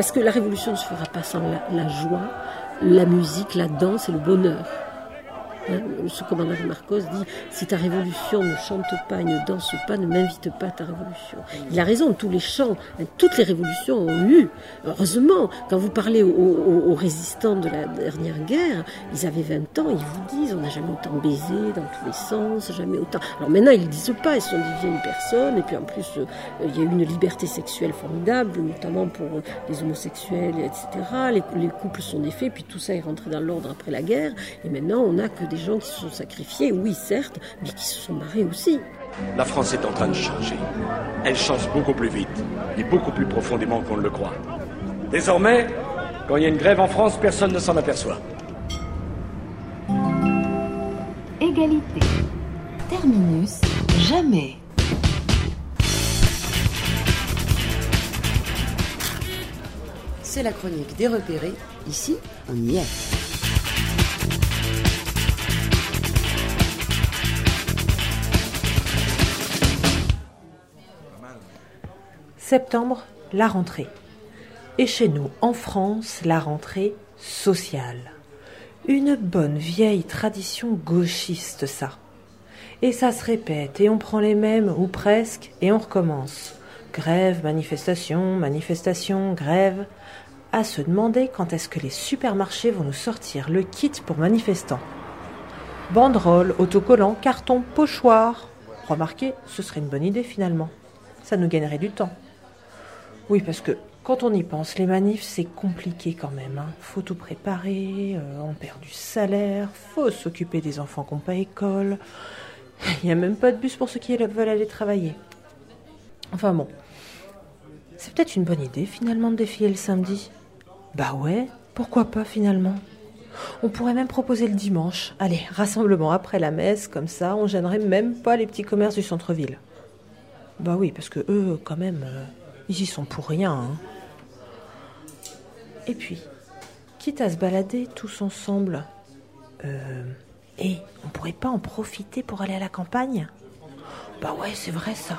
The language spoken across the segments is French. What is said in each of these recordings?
Parce que la révolution ne se fera pas sans la joie, la musique, la danse et le bonheur. Hein, ce commandant Marcos dit si ta révolution ne chante pas et ne danse pas, ne m'invite pas à ta révolution. Il a raison, tous les chants, toutes les révolutions ont eu. Heureusement, quand vous parlez aux, résistants de la dernière guerre, ils avaient 20 ans, ils vous disent on n'a jamais autant baisé dans tous les sens, jamais autant. Alors maintenant, ils ne disent pas, ils sont des vieilles personnes, et puis en plus, euh, il y a eu une liberté sexuelle formidable, notamment pour les homosexuels, etc. Les, les couples sont défaits, puis tout ça est rentré dans l'ordre après la guerre, et maintenant on n'a que des gens qui se sont sacrifiés, oui certes, mais qui se sont barrés aussi. La France est en train de changer. Elle change beaucoup plus vite et beaucoup plus profondément qu'on ne le croit. Désormais, quand il y a une grève en France, personne ne s'en aperçoit. Égalité. Terminus. Jamais. C'est la chronique des repérés. Ici, on y est. Septembre, la rentrée. Et chez nous, en France, la rentrée sociale. Une bonne vieille tradition gauchiste, ça. Et ça se répète, et on prend les mêmes, ou presque, et on recommence. Grève, manifestation, manifestation, grève. À se demander quand est-ce que les supermarchés vont nous sortir le kit pour manifestants. Banderoles, autocollants, cartons, pochoirs. Remarquez, ce serait une bonne idée finalement. Ça nous gagnerait du temps. Oui, parce que quand on y pense, les manifs, c'est compliqué quand même. Hein. Faut tout préparer, euh, on perd du salaire, faut s'occuper des enfants qui n'ont pas école. Il n'y a même pas de bus pour ceux qui veulent aller travailler. Enfin bon. C'est peut-être une bonne idée finalement de défiler le samedi. Bah ouais, pourquoi pas finalement On pourrait même proposer le dimanche. Allez, rassemblement après la messe, comme ça, on gênerait même pas les petits commerces du centre-ville. Bah oui, parce que eux, quand même, euh, ils y sont pour rien. Hein. Et puis, quitte à se balader tous ensemble, euh, et on pourrait pas en profiter pour aller à la campagne? Bah ouais, c'est vrai ça.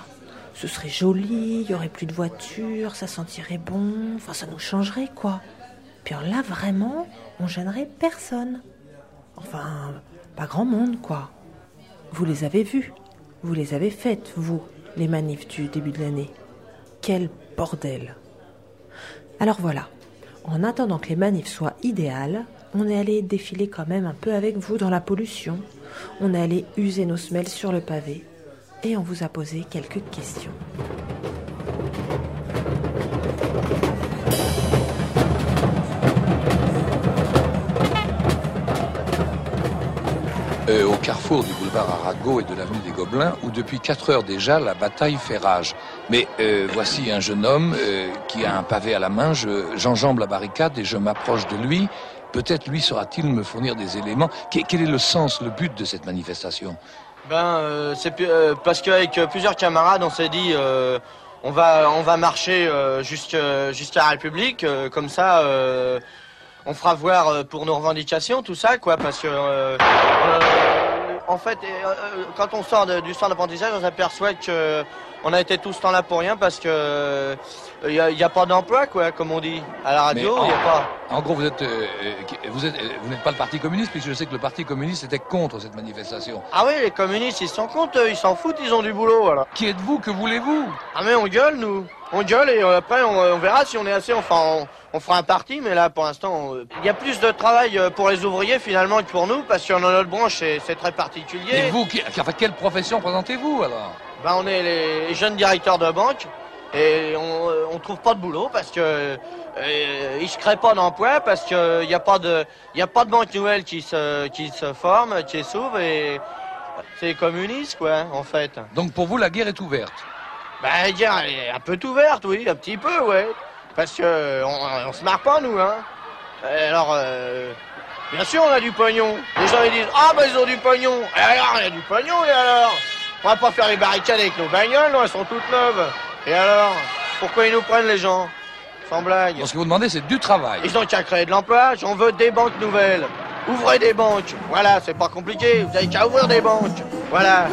Ce serait joli, il y aurait plus de voitures, ça sentirait bon, enfin ça nous changerait quoi. Puis là vraiment, on gênerait personne. Enfin, pas grand monde quoi. Vous les avez vus, vous les avez faites, vous, les manifs du début de l'année. Bordel. Alors voilà, en attendant que les manifs soient idéales, on est allé défiler quand même un peu avec vous dans la pollution, on est allé user nos semelles sur le pavé, et on vous a posé quelques questions. Euh, au carrefour du boulevard Arago et de l'avenue des Gobelins, où depuis quatre heures déjà la bataille fait rage. Mais euh, voici un jeune homme euh, qui a un pavé à la main, j'enjambe la barricade et je m'approche de lui. Peut-être lui saura-t-il me fournir des éléments. quel est le sens, le but de cette manifestation? Ben, c'est parce qu'avec plusieurs camarades, on s'est dit on va on va marcher jusqu'à la République, comme ça on fera voir euh, pour nos revendications, tout ça, quoi, parce que euh, euh, en fait, quand on sort du centre d'apprentissage, on s'aperçoit que on a été tout ce temps-là pour rien parce que il n'y a, pas d'emploi, quoi, comme on dit à la radio. En, y a pas. En gros, vous êtes, vous êtes, vous n'êtes pas le Parti communiste, puisque je sais que le Parti communiste était contre cette manifestation. Ah oui, les communistes, ils sont contre, ils s'en foutent, ils ont du boulot, voilà. Qui êtes-vous? Que voulez-vous? Ah mais on gueule, nous. On gueule et après on, verra si on est assez. Enfin, on fera un parti, mais là, pour l'instant, il y a plus de travail euh, pour les ouvriers finalement que pour nous, parce qu'en notre branche, c'est très particulier. Et vous, enfin, quelle profession présentez-vous alors? Ben, On est les jeunes directeurs de banque, et on ne trouve pas de boulot parce que euh, ils se créent pas d'emploi parce qu'il n'y a pas de il a pas de banque nouvelle qui se qui se forme, qui s'ouvre et c'est communiste quoi en fait. Donc pour vous la guerre est ouverte? Ben la guerre est un peu ouverte oui, un petit peu ouais. Parce que on, se marre pas, nous, hein. Alors, euh, bien sûr, on a du pognon. Les gens, ils disent, ah, ben, ils ont du pognon. Et alors, il y a du pognon, et alors? On va pas faire les barricades avec nos bagnoles, non, elles sont toutes neuves. Et alors Pourquoi ils nous prennent, les gens? Sans blague. ce que vous demandez, c'est du travail. Ils ont qu'à créer de l'emploi. J'en veux des banques nouvelles. Ouvrez des banques. Voilà, c'est pas compliqué. Vous avez qu'à ouvrir des banques. Voilà.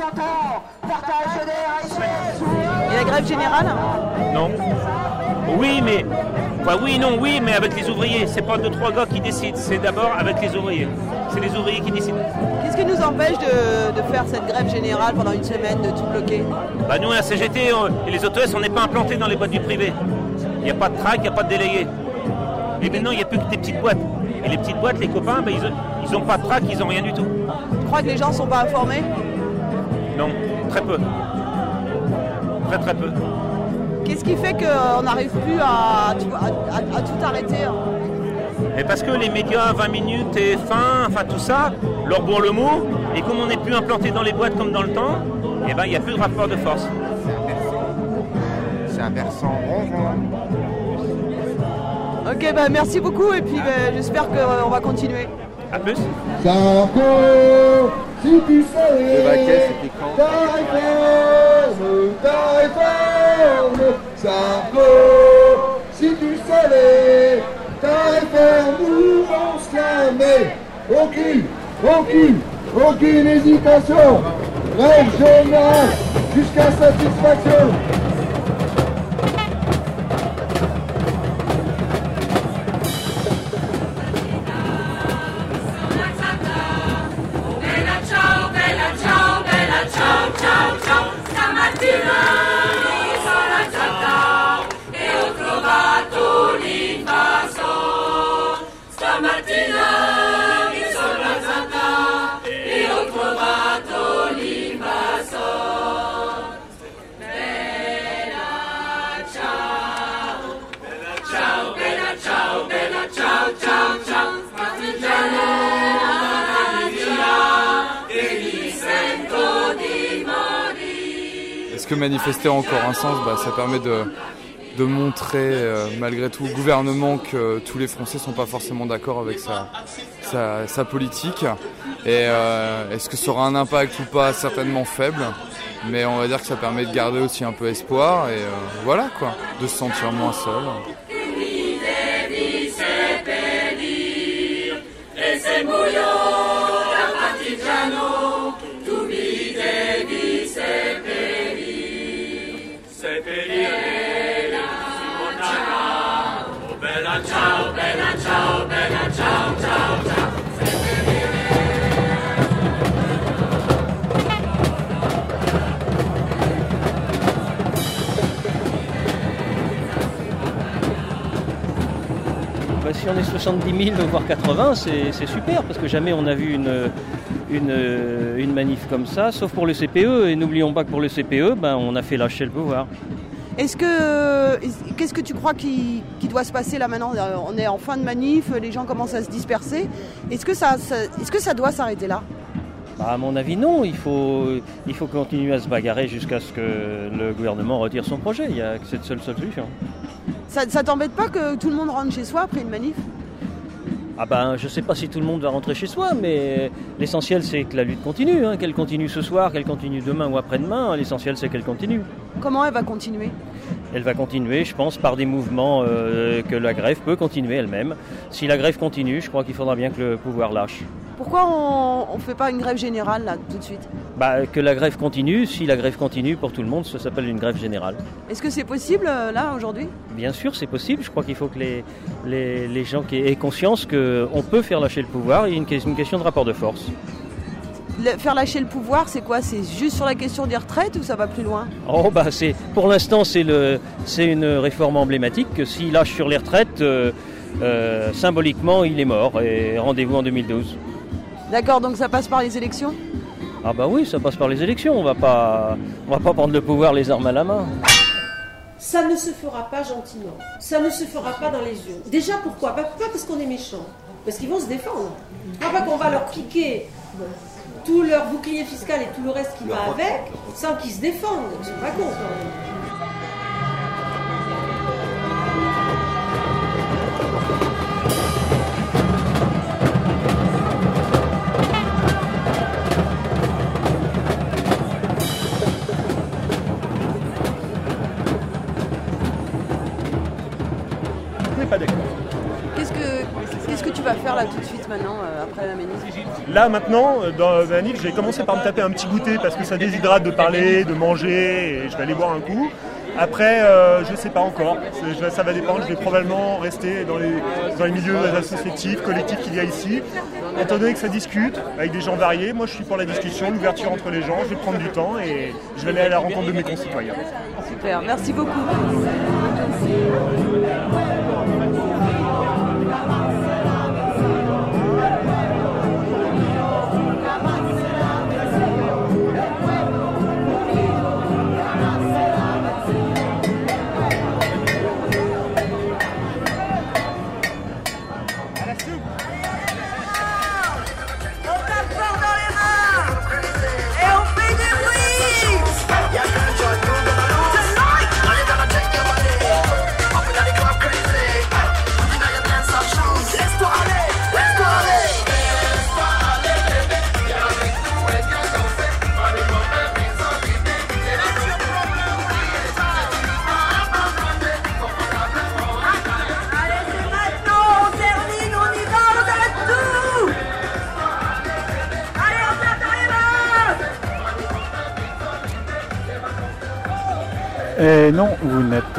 Retraite à 60 ans, partage des Et la grève générale Non. Oui, mais. Enfin, oui, non, oui, mais avec les ouvriers. C'est pas deux, trois gars qui décident. C'est d'abord avec les ouvriers. C'est les ouvriers qui décident. Qu'est-ce qui nous empêche de, de faire cette grève générale pendant une semaine, de tout bloquer? Bah, nous, la CGT on- et les OTS, on n'est pas implantés dans les boîtes du privé. Il n'y a pas de trac, il n'y a pas de délégué. Et maintenant, il n'y a plus que des petites boîtes. Et les petites boîtes, les copains, bah, ils n'ont pas de trac, ils n'ont rien du tout. Tu crois que les gens sont pas informés? Non, très peu. Très, très peu. Qu'est-ce qui fait qu'on n'arrive plus à, tout- à- à- à tout arrêter hein Et parce que les médias, 20 minutes et fin, enfin tout ça, leur bourre le mot, et comme on n'est plus implanté dans les boîtes comme dans le temps, eh ben il n'y a plus de rapport de force. C'est un versant rond. Ok, bah merci beaucoup et puis bah, j'espère qu'on va continuer. A plus. Sarko, Le baquet, c'était quand ta réforme, ta réforme, Sarko, si tu savais ta réforme, nous on se la met? Aucune, aucune, aucune hésitation. Règle générale, jusqu'à satisfaction. Que manifester a encore un sens bah, Ça permet de, montrer, euh, malgré tout, au gouvernement que tous les Français ne sont pas forcément d'accord avec sa politique. Et euh, est-ce que ça aura un impact ou pas? Certainement faible. Mais on va dire que ça permet de garder aussi un peu espoir et euh, voilà quoi, de se sentir moins seul. Si on est 70 000, voire 80, c'est super, parce que jamais on a vu une, une, une manif comme ça, sauf pour le CPE. Et n'oublions pas que pour le CPE, ben, on a fait lâcher le pouvoir. Est-ce que qu'est-ce que tu crois qui, qui doit se passer là maintenant? Euh, On est en fin de manif, les gens commencent à se disperser. Est-ce que ça, ça- est-ce que ça doit s'arrêter là? Bah, à mon avis, non. Il faut, il faut continuer à se bagarrer jusqu'à ce que le gouvernement retire son projet. Il n'y a que cette seule solution. Ça, ça t'embête pas que tout le monde rentre chez soi après une manif Ah ben, je ne sais pas si tout le monde va rentrer chez soi, mais l'essentiel c'est que la lutte continue. hein. Qu'elle continue ce soir, qu'elle continue demain ou après-demain. L'essentiel c'est qu'elle continue. Comment elle va continuer Elle va continuer, je pense, par des mouvements euh, que la grève peut continuer elle-même. Si la grève continue, je crois qu'il faudra bien que le pouvoir lâche. Pourquoi on ne fait pas une grève générale là tout de suite? Bah, que la grève continue, si la grève continue pour tout le monde, ça s'appelle une grève générale. Est-ce que c'est possible euh, là aujourd'hui? Bien sûr, c'est possible. Je crois qu'il faut que les, les, les gens qui aient conscience qu'on peut faire lâcher le pouvoir. Il y a une, que- une question de rapport de force. Le- Faire lâcher le pouvoir, c'est quoi? C'est juste sur la question des retraites ou ça va plus loin? Oh bah c'est pour l'instant c'est le c'est une réforme emblématique que s'il lâche sur les retraites euh, euh, symboliquement il est mort et rendez-vous en 2012. D'accord, donc ça passe par les élections Ah bah oui, ça passe par les élections, on va pas on va pas prendre le pouvoir les armes à la main. Ça ne se fera pas gentiment. Ça ne se fera pas dans les yeux. Déjà, pourquoi? Pas, pas parce qu'on est méchant. Parce qu'ils vont se défendre. Pas, pas qu'on va leur piquer tout leur bouclier fiscal et tout le reste qui va avec, sans qu'ils se défendent. C'est pas con quand même. Maintenant, euh, après la Là maintenant, euh, dans la manif, j'ai commencé par me taper un petit goûter parce que ça déshydrate de parler, de manger, et je vais aller boire un coup. Après, euh, je sais pas encore. Ça va dépendre. Je vais probablement rester dans les, dans les milieux associatifs, collectifs qu'il y a ici. Étant donné que ça discute avec des gens variés, moi je suis pour la discussion, l'ouverture entre les gens. Je vais prendre du temps et je vais aller à la rencontre de mes concitoyens. Super, merci beaucoup.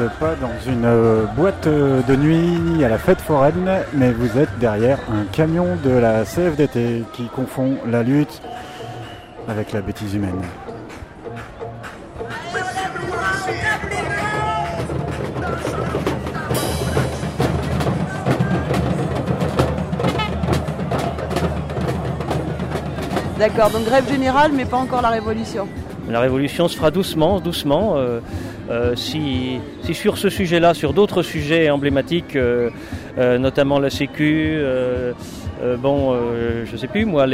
N'êtes pas dans une euh, boîte euh, de nuit à la fête foraine, mais vous êtes derrière un camion de la CFDT qui confond la lutte avec la bêtise humaine. D'accord, donc grève générale, mais pas encore la révolution. La révolution se fera doucement, doucement. euh, euh, si, si sur ce sujet-là, sur d'autres sujets emblématiques, euh, euh, notamment la Sécu, euh, bon, je sais plus moi,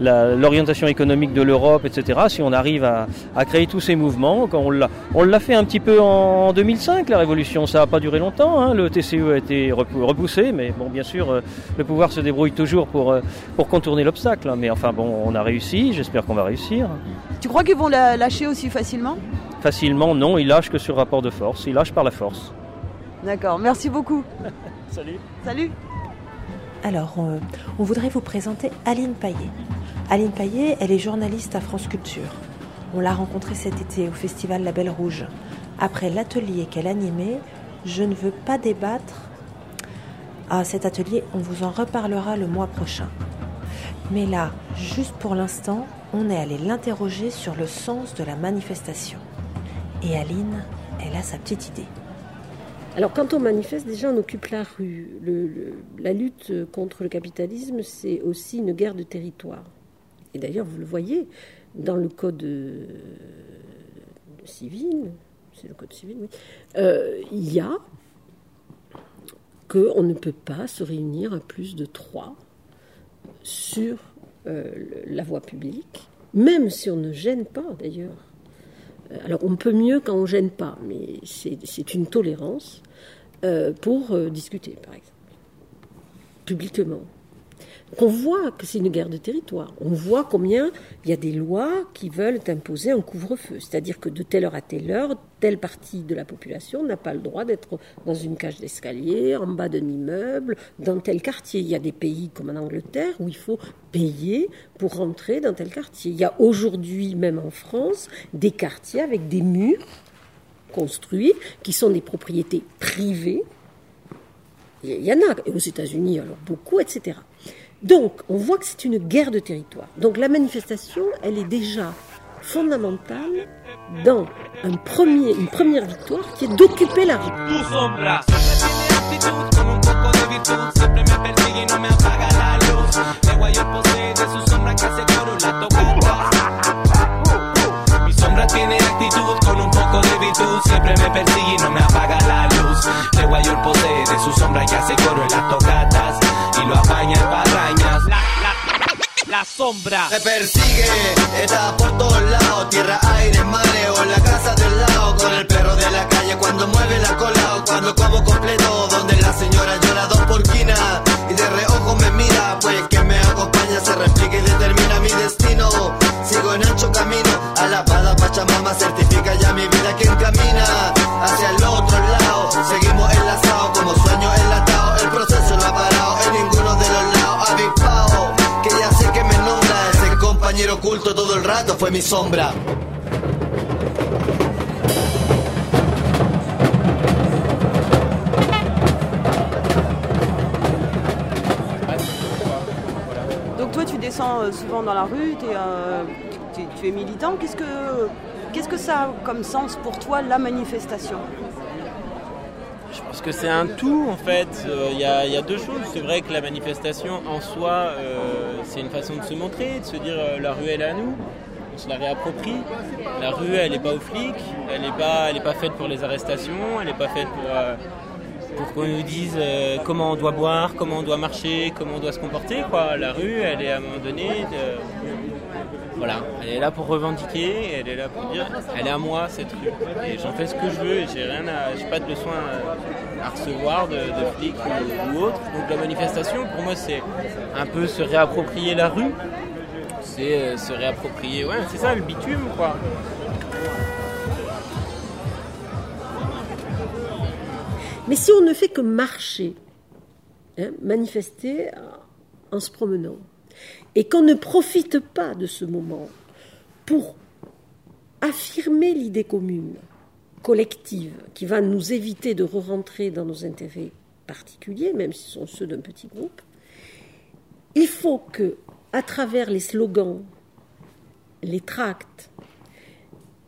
l'orientation économique de l'Europe, etc. Si on arrive à, créer tous ces mouvements, on l'a, fait un petit peu en 2005, la révolution, ça n'a pas duré longtemps. hein. Le TCE a été repou- repoussé, mais bon, bien sûr, le pouvoir se débrouille toujours pour, pour contourner l'obstacle. hein. Mais enfin, bon, on a réussi. J'espère qu'on va réussir. Tu crois qu'ils vont la lâcher aussi facilement? Facilement, non, il lâche que sur rapport de force, il lâche par la force. D'accord, merci beaucoup. Salut. Salut. Alors, euh, on voudrait vous présenter Aline Paillet. Aline Paillet, elle est journaliste à France Culture. On l'a rencontrée cet été au festival La Belle Rouge. Après l'atelier qu'elle animait, Je ne veux pas débattre. Ah, cet atelier, on vous en reparlera le mois prochain. Mais là, juste pour l'instant, on est allé l'interroger sur le sens de la manifestation. Et Aline, elle a sa petite idée. Alors, quand on manifeste, déjà, on occupe la rue. La lutte contre le capitalisme, c'est aussi une guerre de territoire. Et d'ailleurs, vous le voyez dans le code euh, civil, c'est le code civil, oui, euh, il y a qu'on ne peut pas se réunir à plus de trois sur euh, la voie publique, même si on ne gêne pas d'ailleurs. Euh, Alors on peut mieux quand on gêne pas, mais c'est une tolérance euh, pour euh, discuter, par exemple, publiquement. On voit que c'est une guerre de territoire. On voit combien il y a des lois qui veulent imposer un couvre-feu. C'est-à-dire que de telle heure à telle heure, telle partie de la population n'a pas le droit d'être dans une cage d'escalier, en bas d'un immeuble, dans tel quartier. Il y a des pays comme en Angleterre où il faut payer pour rentrer dans tel quartier. Il y a aujourd'hui, même en France, des quartiers avec des murs construits qui sont des propriétés privées il y en a, et aux États-Unis, alors beaucoup, etc. Donc, on voit que c'est une guerre de territoire. Donc, la manifestation, elle est déjà fondamentale dans une première victoire qui est d'occuper la rue. La sombra. Me persigue, está por todos lados, tierra, aire, mare o la casa del lado, con el perro de la calle cuando mueve la cola o cuando como completo, donde la señora llora dos por quina y de reojo me mira, pues que me acompaña se replica y determina mi destino. Sigo en ancho camino, alabada Pachamama certifica ya mi vida quien camina corto todo el rato fue mi sombra. Donc toi, tu descends euh, souvent dans la rue, euh, tu, tu- tu es militant. Qu'est-ce que, qu'est-ce que ça a comme sens pour toi, la manifestation? Parce que c'est un tout en fait, Euh, il y, a- deux choses. C'est vrai que la manifestation en soi, euh, c'est une façon de se montrer, de se dire euh, la rue elle est à nous, on se la réapproprie. La rue elle n'est pas aux flics, elle n'est pas, pas faite pour les arrestations, elle n'est pas faite pour, qu'on nous dise comment on doit boire, comment on doit marcher, comment on doit se comporter. La rue elle est à un moment donné. Voilà, elle est là pour revendiquer, elle est là pour dire, elle est à moi cette rue. Et j'en fais ce que je veux et j'ai rien à, j'ai pas de leçon à, à recevoir de, flics ou, autres. Donc la manifestation, pour moi, c'est un peu se réapproprier la rue. C'est euh, se réapproprier, ouais, c'est ça le bitume, quoi. Mais si on ne fait que marcher, hein, manifester euh, en se promenant, et qu'on ne profite pas de ce moment pour affirmer l'idée commune, collective, qui va nous éviter de re-rentrer dans nos intérêts particuliers, même si ce sont ceux d'un petit groupe, il faut que, à travers les slogans, les tracts,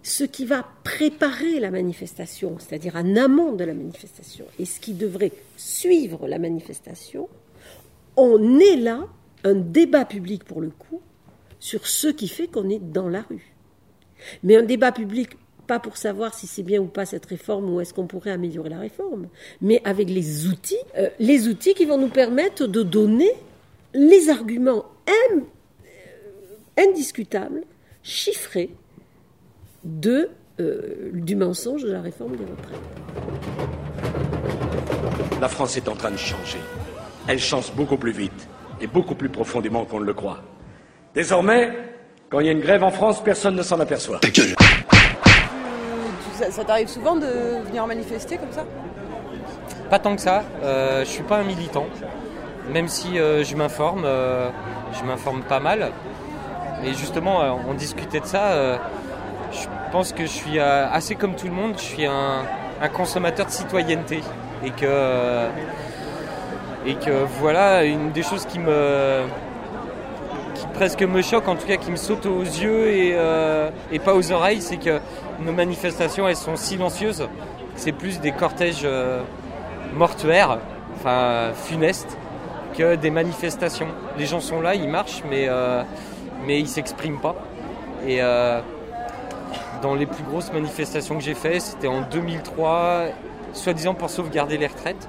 ce qui va préparer la manifestation, c'est-à-dire en amont de la manifestation, et ce qui devrait suivre la manifestation, on est là un débat public pour le coup sur ce qui fait qu'on est dans la rue. Mais un débat public pas pour savoir si c'est bien ou pas cette réforme ou est-ce qu'on pourrait améliorer la réforme, mais avec les outils, euh, les outils qui vont nous permettre de donner les arguments euh, indiscutables, chiffrés, de, euh, du mensonge de la réforme des retraites. La France est en train de changer. Elle change beaucoup plus vite et beaucoup plus profondément qu'on ne le croit. Désormais, quand il y a une grève en France, personne ne s'en aperçoit. Ça, ça t'arrive souvent de venir manifester comme ça? Pas tant que ça, euh, je suis pas un militant, même si euh, je m'informe, euh, je m'informe pas mal. Et justement, euh, on discutait de ça, euh, je pense que je suis euh, assez comme tout le monde, je suis un, un consommateur de citoyenneté. Et que, euh, et que voilà, une des choses qui me, qui presque me choque, en tout cas qui me saute aux yeux et, euh, pas aux oreilles, c'est que nos manifestations, elles sont silencieuses. C'est plus des cortèges euh, mortuaires, enfin funestes, que des manifestations. Les gens sont là, ils marchent, mais, euh, mais ils s'expriment pas. Et euh, dans les plus grosses manifestations que j'ai faites, c'était en 2003, soi-disant pour sauvegarder les retraites,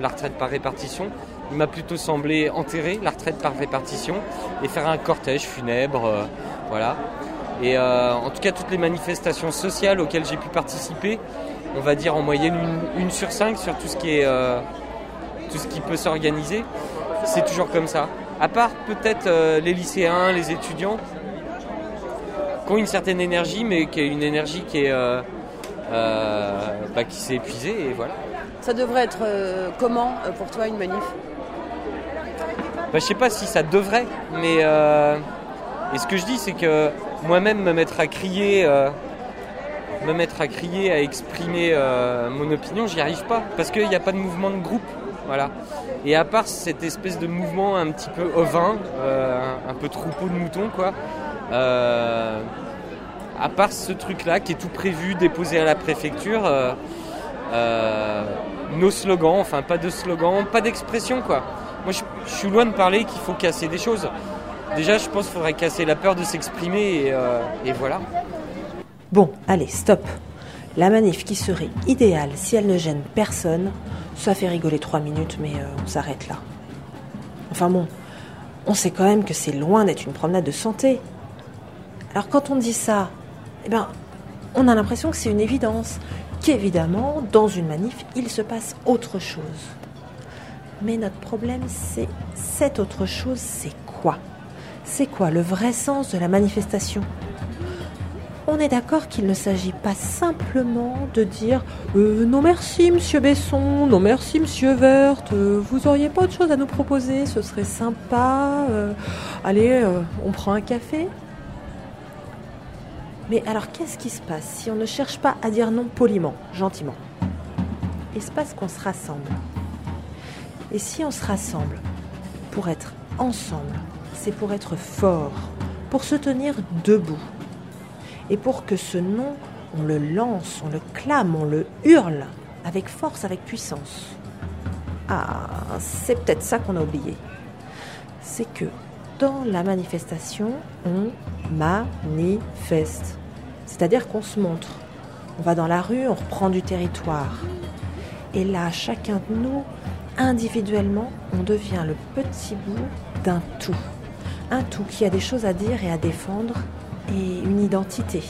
la retraite par répartition. Il m'a plutôt semblé enterrer la retraite par répartition et faire un cortège funèbre, euh, voilà. Et euh, en tout cas, toutes les manifestations sociales auxquelles j'ai pu participer, on va dire en moyenne une, sur cinq sur tout ce qui est euh, tout ce qui peut s'organiser, c'est toujours comme ça. À part peut-être les lycéens, les étudiants, qui ont une certaine énergie, mais qui est une énergie qui est bah, qui s'est épuisée et voilà. Ça devrait être euh, comment euh, pour toi une manif? Bah, je sais pas si ça devrait, mais euh, et ce que je dis, c'est que moi-même me mettre à crier, euh, me mettre à crier, à exprimer mon opinion, j'y arrive pas parce qu'il n'y a pas de mouvement de groupe, voilà. Et à part cette espèce de mouvement un petit peu ovin, un peu troupeau de moutons, quoi. à part ce truc-là qui est tout prévu, déposé à la préfecture, nos slogans, enfin pas de slogans, pas d'expression quoi. Moi je, suis loin de parler qu'il faut casser des choses. Déjà je pense qu'il faudrait casser la peur de s'exprimer et, euh, voilà. Bon, allez, stop. La manif qui serait idéale si elle ne gêne personne, ça fait rigoler trois minutes, mais euh, on s'arrête là. Enfin bon, on sait quand même que c'est loin d'être une promenade de santé. Alors quand on dit ça, eh ben, on a l'impression que c'est une évidence, qu'évidemment, dans une manif, il se passe autre chose. Mais notre problème, c'est cette autre chose, c'est quoi? C'est quoi le vrai sens de la manifestation? On est d'accord qu'il ne s'agit pas simplement de dire euh, non merci monsieur Besson, non merci monsieur Vert, euh, vous auriez pas autre chose à nous proposer, ce serait sympa, euh, allez, on prend un café? Mais alors qu'est-ce qui se passe si on ne cherche pas à dire non poliment, gentiment? Il se passe qu'on se rassemble. Et si on se rassemble pour être ensemble, c'est pour être fort, pour se tenir debout. Et pour que ce nom, on le lance, on le clame, on le hurle, avec force, avec puissance. Ah, c'est peut-être ça qu'on a oublié. C'est que dans la manifestation, on manifeste. C'est-à-dire qu'on se montre. On va dans la rue, on reprend du territoire. Et là, chacun de nous, individuellement, on devient le petit bout d'un tout. Un tout qui a des choses à dire et à défendre et une identité.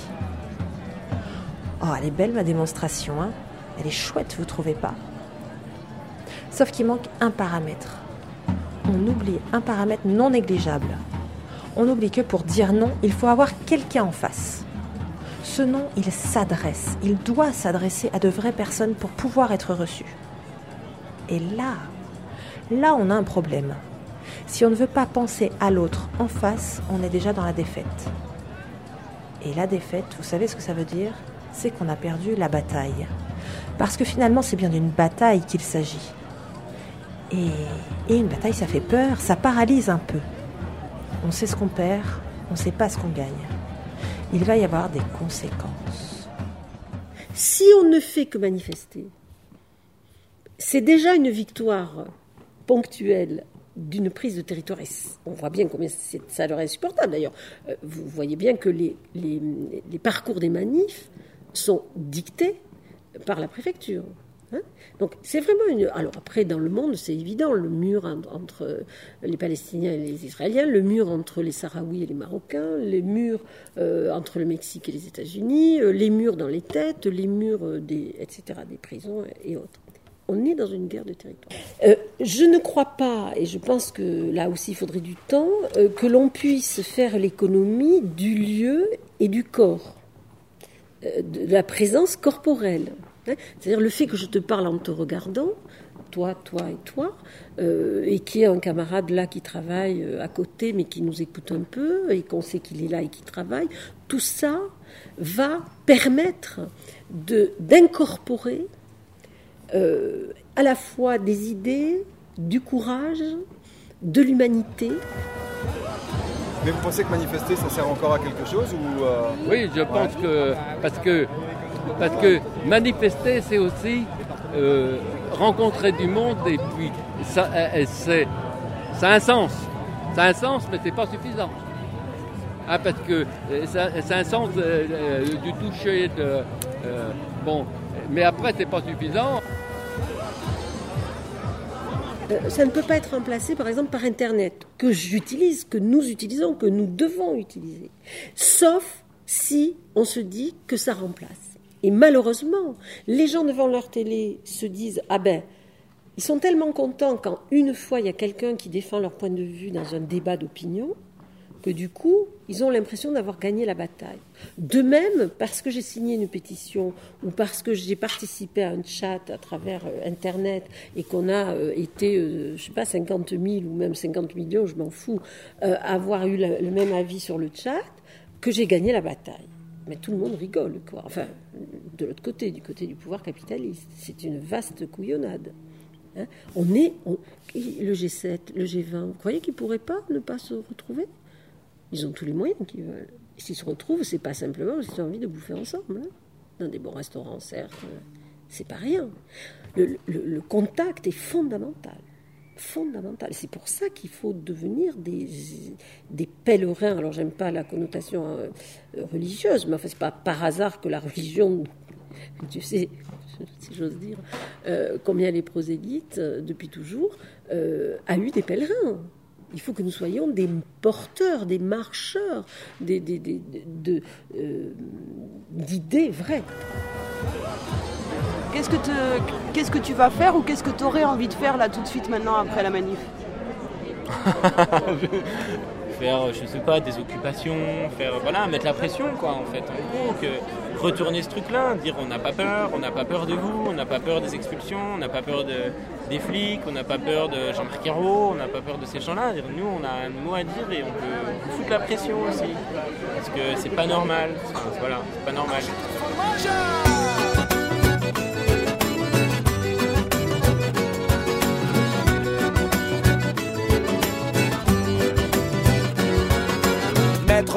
Oh, elle est belle ma démonstration, hein Elle est chouette, vous trouvez pas? Sauf qu'il manque un paramètre. On oublie un paramètre non négligeable. On oublie que pour dire non, il faut avoir quelqu'un en face. Ce non, il s'adresse, il doit s'adresser à de vraies personnes pour pouvoir être reçu. Et là, là on a un problème. Si on ne veut pas penser à l'autre en face, on est déjà dans la défaite. Et la défaite, vous savez ce que ça veut dire? C'est qu'on a perdu la bataille. Parce que finalement, c'est bien d'une bataille qu'il s'agit. Et, et, une bataille, ça fait peur, ça paralyse un peu. On sait ce qu'on perd, on ne sait pas ce qu'on gagne. Il va y avoir des conséquences. Si on ne fait que manifester, c'est déjà une victoire ponctuelle d'une prise de territoire. On voit bien combien ça leur est insupportable. D'ailleurs, euh, vous voyez bien que les, parcours des manifs sont dictés par la préfecture. Donc c'est vraiment une... Alors après, dans le monde, c'est évident, le mur entre les Palestiniens et les Israéliens, le mur entre les Sahraouis et les Marocains, les murs euh, entre le Mexique et les États-Unis, euh, les murs dans les têtes, les murs des, etc., des prisons et autres on est dans une guerre de territoire. Euh, je ne crois pas, et je pense que là aussi il faudrait du temps, euh, que l'on puisse faire l'économie du lieu et du corps, euh, de la présence corporelle. Hein. C'est-à-dire le fait que je te parle en te regardant, toi, toi et toi, et qu'il y ait un camarade là qui travaille à côté mais qui nous écoute un peu, et qu'on sait qu'il est là et qu'il travaille, tout ça va permettre d'incorporer euh, à la fois des idées, du courage, de l'humanité. Mais vous pensez que manifester, ça sert encore à quelque chose ou euh... Oui, je pense que parce que parce que manifester, c'est aussi euh, rencontrer du monde et puis ça, c'est ça a un sens, ça a un sens, mais c'est pas suffisant. Ah, parce que a un sens euh, du toucher, de bon, mais après c'est pas suffisant. Euh, ça ne peut pas être remplacé, par exemple, par Internet, que j'utilise, que nous utilisons, que nous devons utiliser. Sauf si on se dit que ça remplace. Et malheureusement, les gens devant leur télé se disent Ah ben, ils sont tellement contents quand une fois il y a quelqu'un qui défend leur point de vue dans un débat d'opinion, que du coup, ils ont l'impression d'avoir gagné la bataille. De même, parce que j'ai signé une pétition ou parce que j'ai participé à un chat à travers euh, Internet et qu'on a euh, été, euh, je sais pas, 50 000 ou même 50 millions, je m'en fous, avoir eu le même avis sur le chat, que j'ai gagné la bataille. Mais tout le monde rigole, quoi. Enfin, de l'autre côté, du côté du pouvoir capitaliste. C'est une vaste couillonnade. Hein. on est. le G7, le G20, vous croyez qu'ils pourraient pas ne pas se retrouver? Ils ont tous les moyens qu'ils veulent. S'ils se retrouvent, c'est pas simplement parce qu'ils ont envie de bouffer ensemble. Hein. Dans des bons restaurants, certes, euh, c'est pas rien. Le, contact est fondamental. Fondamental. C'est pour ça qu'il faut devenir des, des pèlerins. Alors, j'aime pas la connotation euh, religieuse, mais enfin, c'est pas par hasard que la religion, tu sais, si j'ose dire, euh, combien les prosélytes, depuis toujours, a eu des pèlerins. Il faut que nous soyons des porteurs, des marcheurs, des, d'idées vraies. Qu'est-ce que, qu'est-ce que tu vas faire ou qu'est-ce que tu aurais envie de faire là tout de suite maintenant après la manif? Faire, je sais pas, des occupations, faire, voilà, mettre la pression quoi en fait. En gros, que retourner ce truc-là, dire on n'a pas peur, on n'a pas peur de vous, on n'a pas peur des expulsions, on n'a pas peur de, des flics, on n'a pas peur de Jean-Marc Ayrault, on n'a pas peur de ces gens-là. Dire, Nous, on a un mot à dire et on peut foutre la pression aussi. Parce que c'est pas normal. Voilà, c'est pas normal.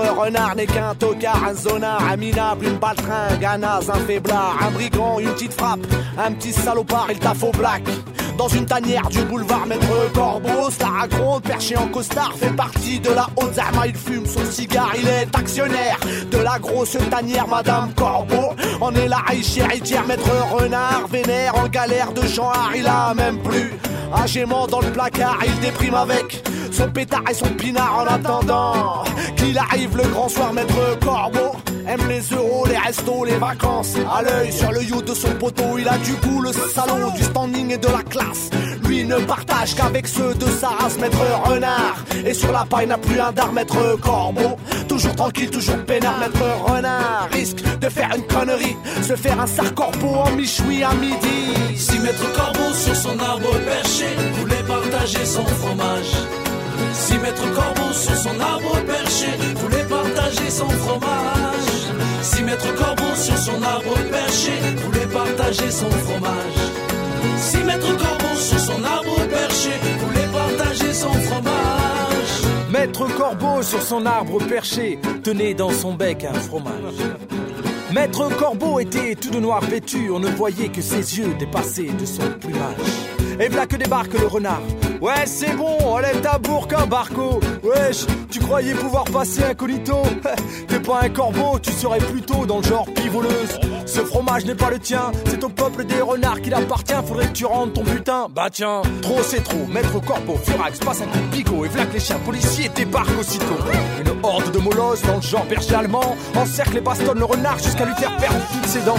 Renard n'est qu'un tocard, un zonard, un minable, une baltringue, un naze, un faiblard, un brigand, une petite frappe, un petit salopard, il t'a faux black. Dans une tanière du boulevard Maître Corbeau, la raconte, perché en costard, fait partie de la haute zama. Il fume son cigare, il est actionnaire de la grosse tanière Madame Corbeau. On est la héritière, Maître Renard, vénère en galère de Jean il a même plus. Agément dans le placard, il déprime avec son pétard et son pinard en attendant qu'il arrive le grand soir, Maître Corbeau. Aime les euros, les restos, les vacances. À l'œil sur le yacht de son poteau, il a du goût, le salon, du standing et de la classe. Lui ne partage qu'avec ceux de sa race, Maître Renard. Et sur la paille n'a plus un dard, Maître Corbeau. Toujours tranquille, toujours peinard, Maître Renard. Risque de faire une connerie, se faire un sarcorpo en michoui à midi. Si Maître Corbeau sur son arbre perché voulait partager son fromage. Si Maître Corbeau sur son arbre perché voulait partager son fromage. Si Maître Corbeau sur son arbre perché voulait partager son fromage. Si Maître Corbeau sur son arbre perché voulait partager son fromage. Maître Corbeau sur son arbre perché tenait dans son bec un fromage. Maître Corbeau était tout de noir vêtu, on ne voyait que ses yeux dépassaient de son plumage. Et voilà que débarque le renard. Ouais, c'est bon, enlève ta bourque, un barco. Wesh, tu croyais pouvoir passer incognito T'es pas un corbeau, tu serais plutôt dans le genre pivoleuse. Ce fromage n'est pas le tien, c'est au peuple des renards qu'il appartient. Faudrait que tu rendes ton butin. Bah tiens, trop c'est trop. Maître Corbeau, Furax, passe un coup de picot. Et voilà que les chiens policiers débarquent aussitôt. Une horde de molosses dans le genre berger allemand encercle et bastonne le renard jusqu'à lui faire perdre toutes ses dents.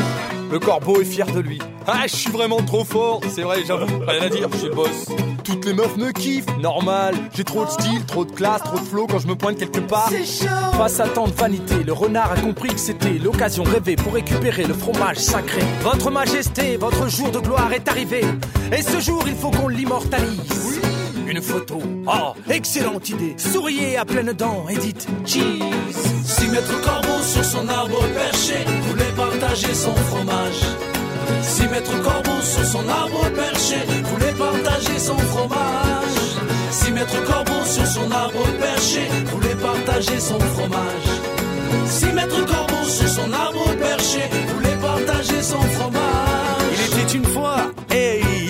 Le corbeau est fier de lui. Ah, je suis vraiment trop fort. C'est vrai, j'avoue. Rien à dire, je suis le boss. Toutes les meufs me kiffent, normal. J'ai trop de style, trop de classe, trop de flow quand je me pointe quelque part. Face à tant de vanité, le renard a compris que c'était l'occasion rêvée pour récupérer le fromage sacré. Votre majesté, votre jour de gloire est arrivé. Et ce jour, il faut qu'on l'immortalise. Une photo. Oh, excellente idée. Souriez à pleines dents et dites cheese. Si Maître Corbeau sur son arbre perché voulait partager son fromage. Si Maître Corbeau sur son arbre perché voulait partager son fromage. Si Maître Corbeau sur son arbre perché voulait partager son fromage. Si Maître Corbeau sur son arbre perché voulait partager son fromage.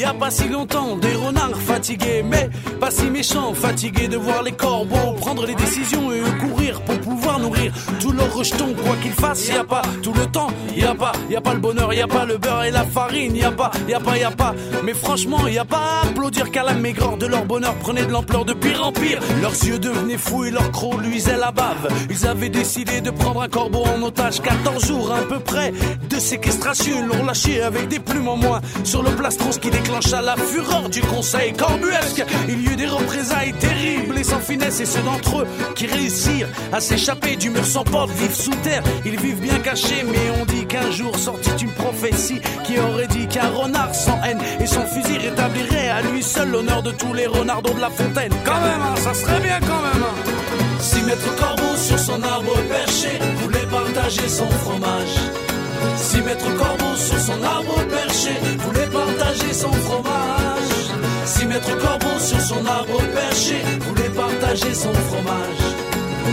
A pas si longtemps, des renards fatigués, mais pas si méchants, fatigués de voir les corbeaux prendre les décisions et courir pour pouvoir nourrir tous leurs rejetons, quoi qu'ils fassent. Y a pas tout le temps, y a pas, y a pas le bonheur, y a pas le beurre et la farine, y a pas, y a pas, y a pas. Mais franchement, y a pas à applaudir qu'à la maigreur de leur bonheur prenait de l'ampleur de pire en pire. Leurs yeux devenaient fous et leurs crocs luisaient la bave. Ils avaient décidé de prendre un corbeau en otage 14 jours à peu près de séquestration. Ils l'ont lâché avec des plumes en moins sur le plastron, qui déclencha la fureur du conseil corbuesque. Il y eut des représailles terribles et sans finesse, et ceux d'entre eux qui réussirent à s'échapper du mur sans porte vivent sous terre. Ils vivent bien cachés, mais on dit qu'un jour sortit une prophétie qui aurait dit qu'un renard sans haine et son fusil rétablirait à lui seul l'honneur de tous les renardos de la fontaine. Quand même, hein, ça serait bien quand même. hein. Si Maître Corbeau sur son arbre perché voulait partager son fromage. Si Maître Corbeau sur son arbre perché voulait partager son fromage. Si Maître Corbeau sur son arbre perché voulait partager son fromage.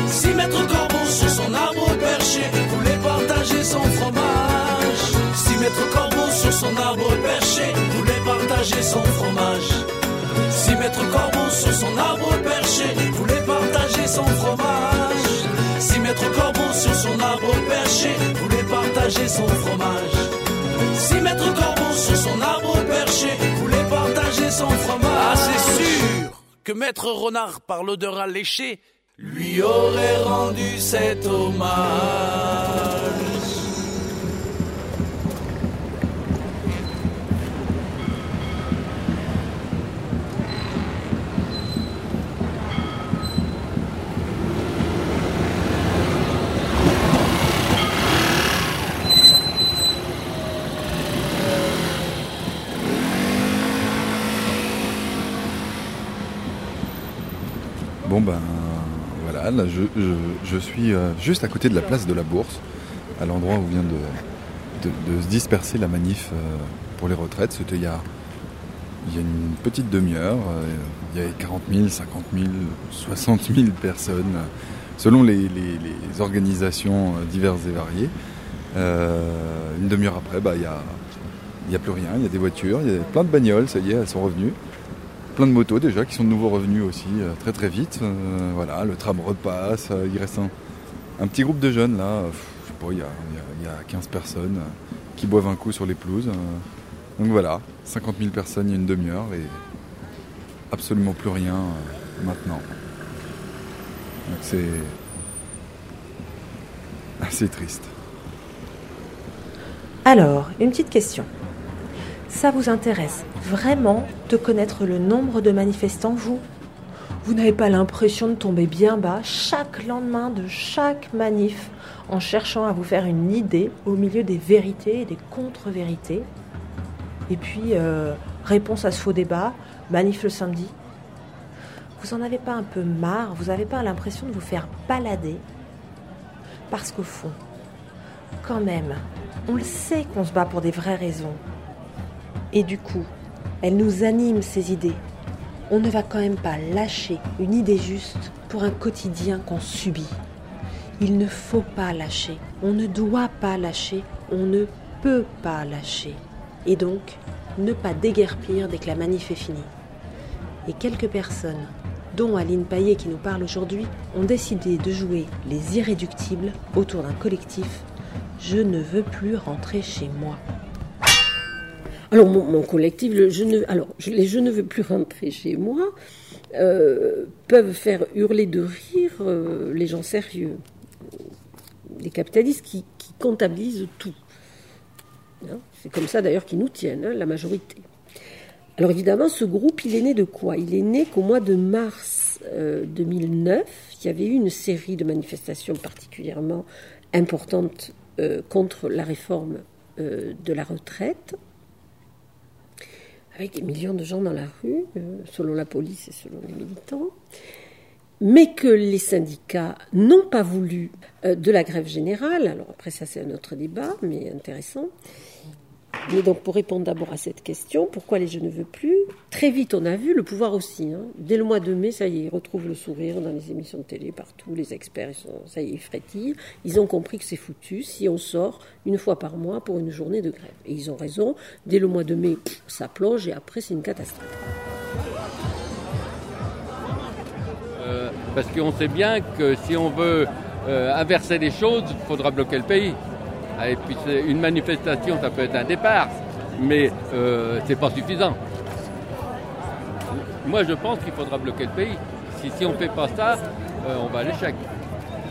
Si Maître Corbeau sur son arbre perché voulait partager son fromage. Si Maître Corbeau sur son arbre perché voulait partager son fromage. Si Maître Corbeau sur son arbre perché voulait partager son fromage. Si Maître Corbeau sur son arbre perché Si Maître Corbeau sur son arbre perché voulait partager son fromage. Ah, c'est sûr que Maître Renard, par l'odeur alléchée, lui aurait rendu cet hommage. Bon ben je, suis euh, juste à côté de la place de la Bourse, à l'endroit où vient de, se disperser la manif euh, pour les retraites. C'était il y a, une petite demi-heure, euh, il y avait 40 000, 50 000, 60 000 personnes, selon les, organisations diverses et variées. Une demi-heure après, bah, il n'y a, a plus rien, il y a des voitures, il y a plein de bagnoles, ça y est, elles sont revenues. Plein de motos déjà qui sont de nouveau revenues aussi euh, très très vite. Euh, voilà, le tram repasse, euh, il reste un, petit groupe de jeunes là, je sais pas, il y a, il y a- il y a 15 personnes qui boivent un coup sur les pelouses. donc voilà, 50 000 personnes il y a une demi-heure et absolument plus rien maintenant. Donc c'est assez triste. Alors, une petite question. Ça vous intéresse vraiment de connaître le nombre de manifestants, vous? Vous n'avez pas l'impression de tomber bien bas chaque lendemain de chaque manif en cherchant à vous faire une idée au milieu des vérités et des contre-vérités? Et puis, euh, réponse à ce faux débat, manif le samedi. Vous en avez pas un peu marre? Vous n'avez pas l'impression de vous faire balader? Parce qu'au fond, quand même, on le sait qu'on se bat pour des vraies raisons. Et du coup, elles nous animent ces idées. On ne va quand même pas lâcher une idée juste pour un quotidien qu'on subit. Il ne faut pas lâcher. On ne doit pas lâcher. On ne peut pas lâcher. Et donc, ne pas déguerpir dès que la manif est finie. Et quelques personnes, dont Aline Paillet qui nous parle aujourd'hui, ont décidé de jouer les irréductibles autour d'un collectif Je ne veux plus rentrer chez moi. Alors, mon, collectif, le je ne, les Je ne veux plus rentrer chez moi euh, peuvent faire hurler de rire euh, les gens sérieux, les capitalistes qui, comptabilisent tout. Hein, C'est comme ça d'ailleurs qu'ils nous tiennent, hein, la majorité. Alors évidemment, ce groupe, il est né de quoi? Il est né qu'au mois de mars euh, 2009, il y avait eu une série de manifestations particulièrement importantes euh, contre la réforme euh, de la retraite, avec des millions de gens dans la rue, euh, selon la police et selon les militants, mais que les syndicats n'ont pas voulu euh, de la grève générale. Alors après ça c'est un autre débat, mais intéressant. Mais donc pour répondre d'abord à cette question, pourquoi les je ne veux plus? Très vite on a vu, le pouvoir aussi, hein. dès le mois de mai, ça y est, ils retrouvent le sourire dans les émissions de télé, partout, les experts, ils sont, ça y est, ils frétillent. Ils ont compris que c'est foutu si on sort une fois par mois pour une journée de grève. Et ils ont raison, dès le mois de mai, ça plonge et après c'est une catastrophe. Euh, parce qu'on sait bien que si on veut euh, inverser les choses, il faudra bloquer le pays. Ah, Et puis une manifestation, ça peut être un départ, mais euh, c'est pas suffisant. Moi, je pense qu'il faudra bloquer le pays. Si, si on ne fait pas ça, euh, on va à l'échec.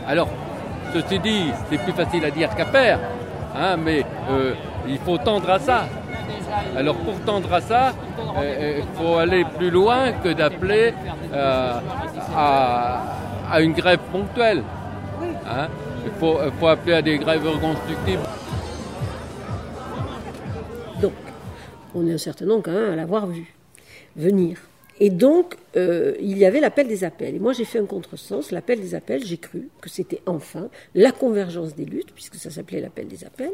Alors, ceci dit, c'est plus facile à dire qu'à faire, hein, mais euh, il faut tendre à ça. Alors pour tendre à ça, euh, il faut aller plus loin que d'appeler à, à une grève ponctuelle. hein. Il faut, appeler à des grèves reconstructives. Donc, on est un certain nombre quand même à l'avoir vu venir. Et donc, euh, il y avait l'appel des appels. Et moi, j'ai fait un contresens. L'appel des appels, j'ai cru que c'était enfin la convergence des luttes, puisque ça s'appelait l'appel des appels,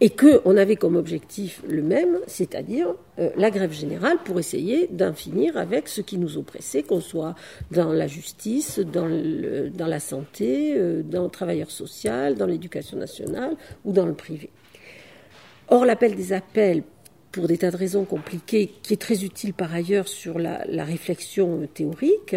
et qu'on avait comme objectif le même, c'est-à-dire euh, la grève générale pour essayer d'en finir avec ce qui nous oppressait, qu'on soit dans la justice, dans, la santé, euh, dans le travailleur social, dans l'éducation nationale ou dans le privé. Or, l'appel des appels, pour des tas de raisons compliquées, qui est très utile par ailleurs sur la, réflexion euh, théorique,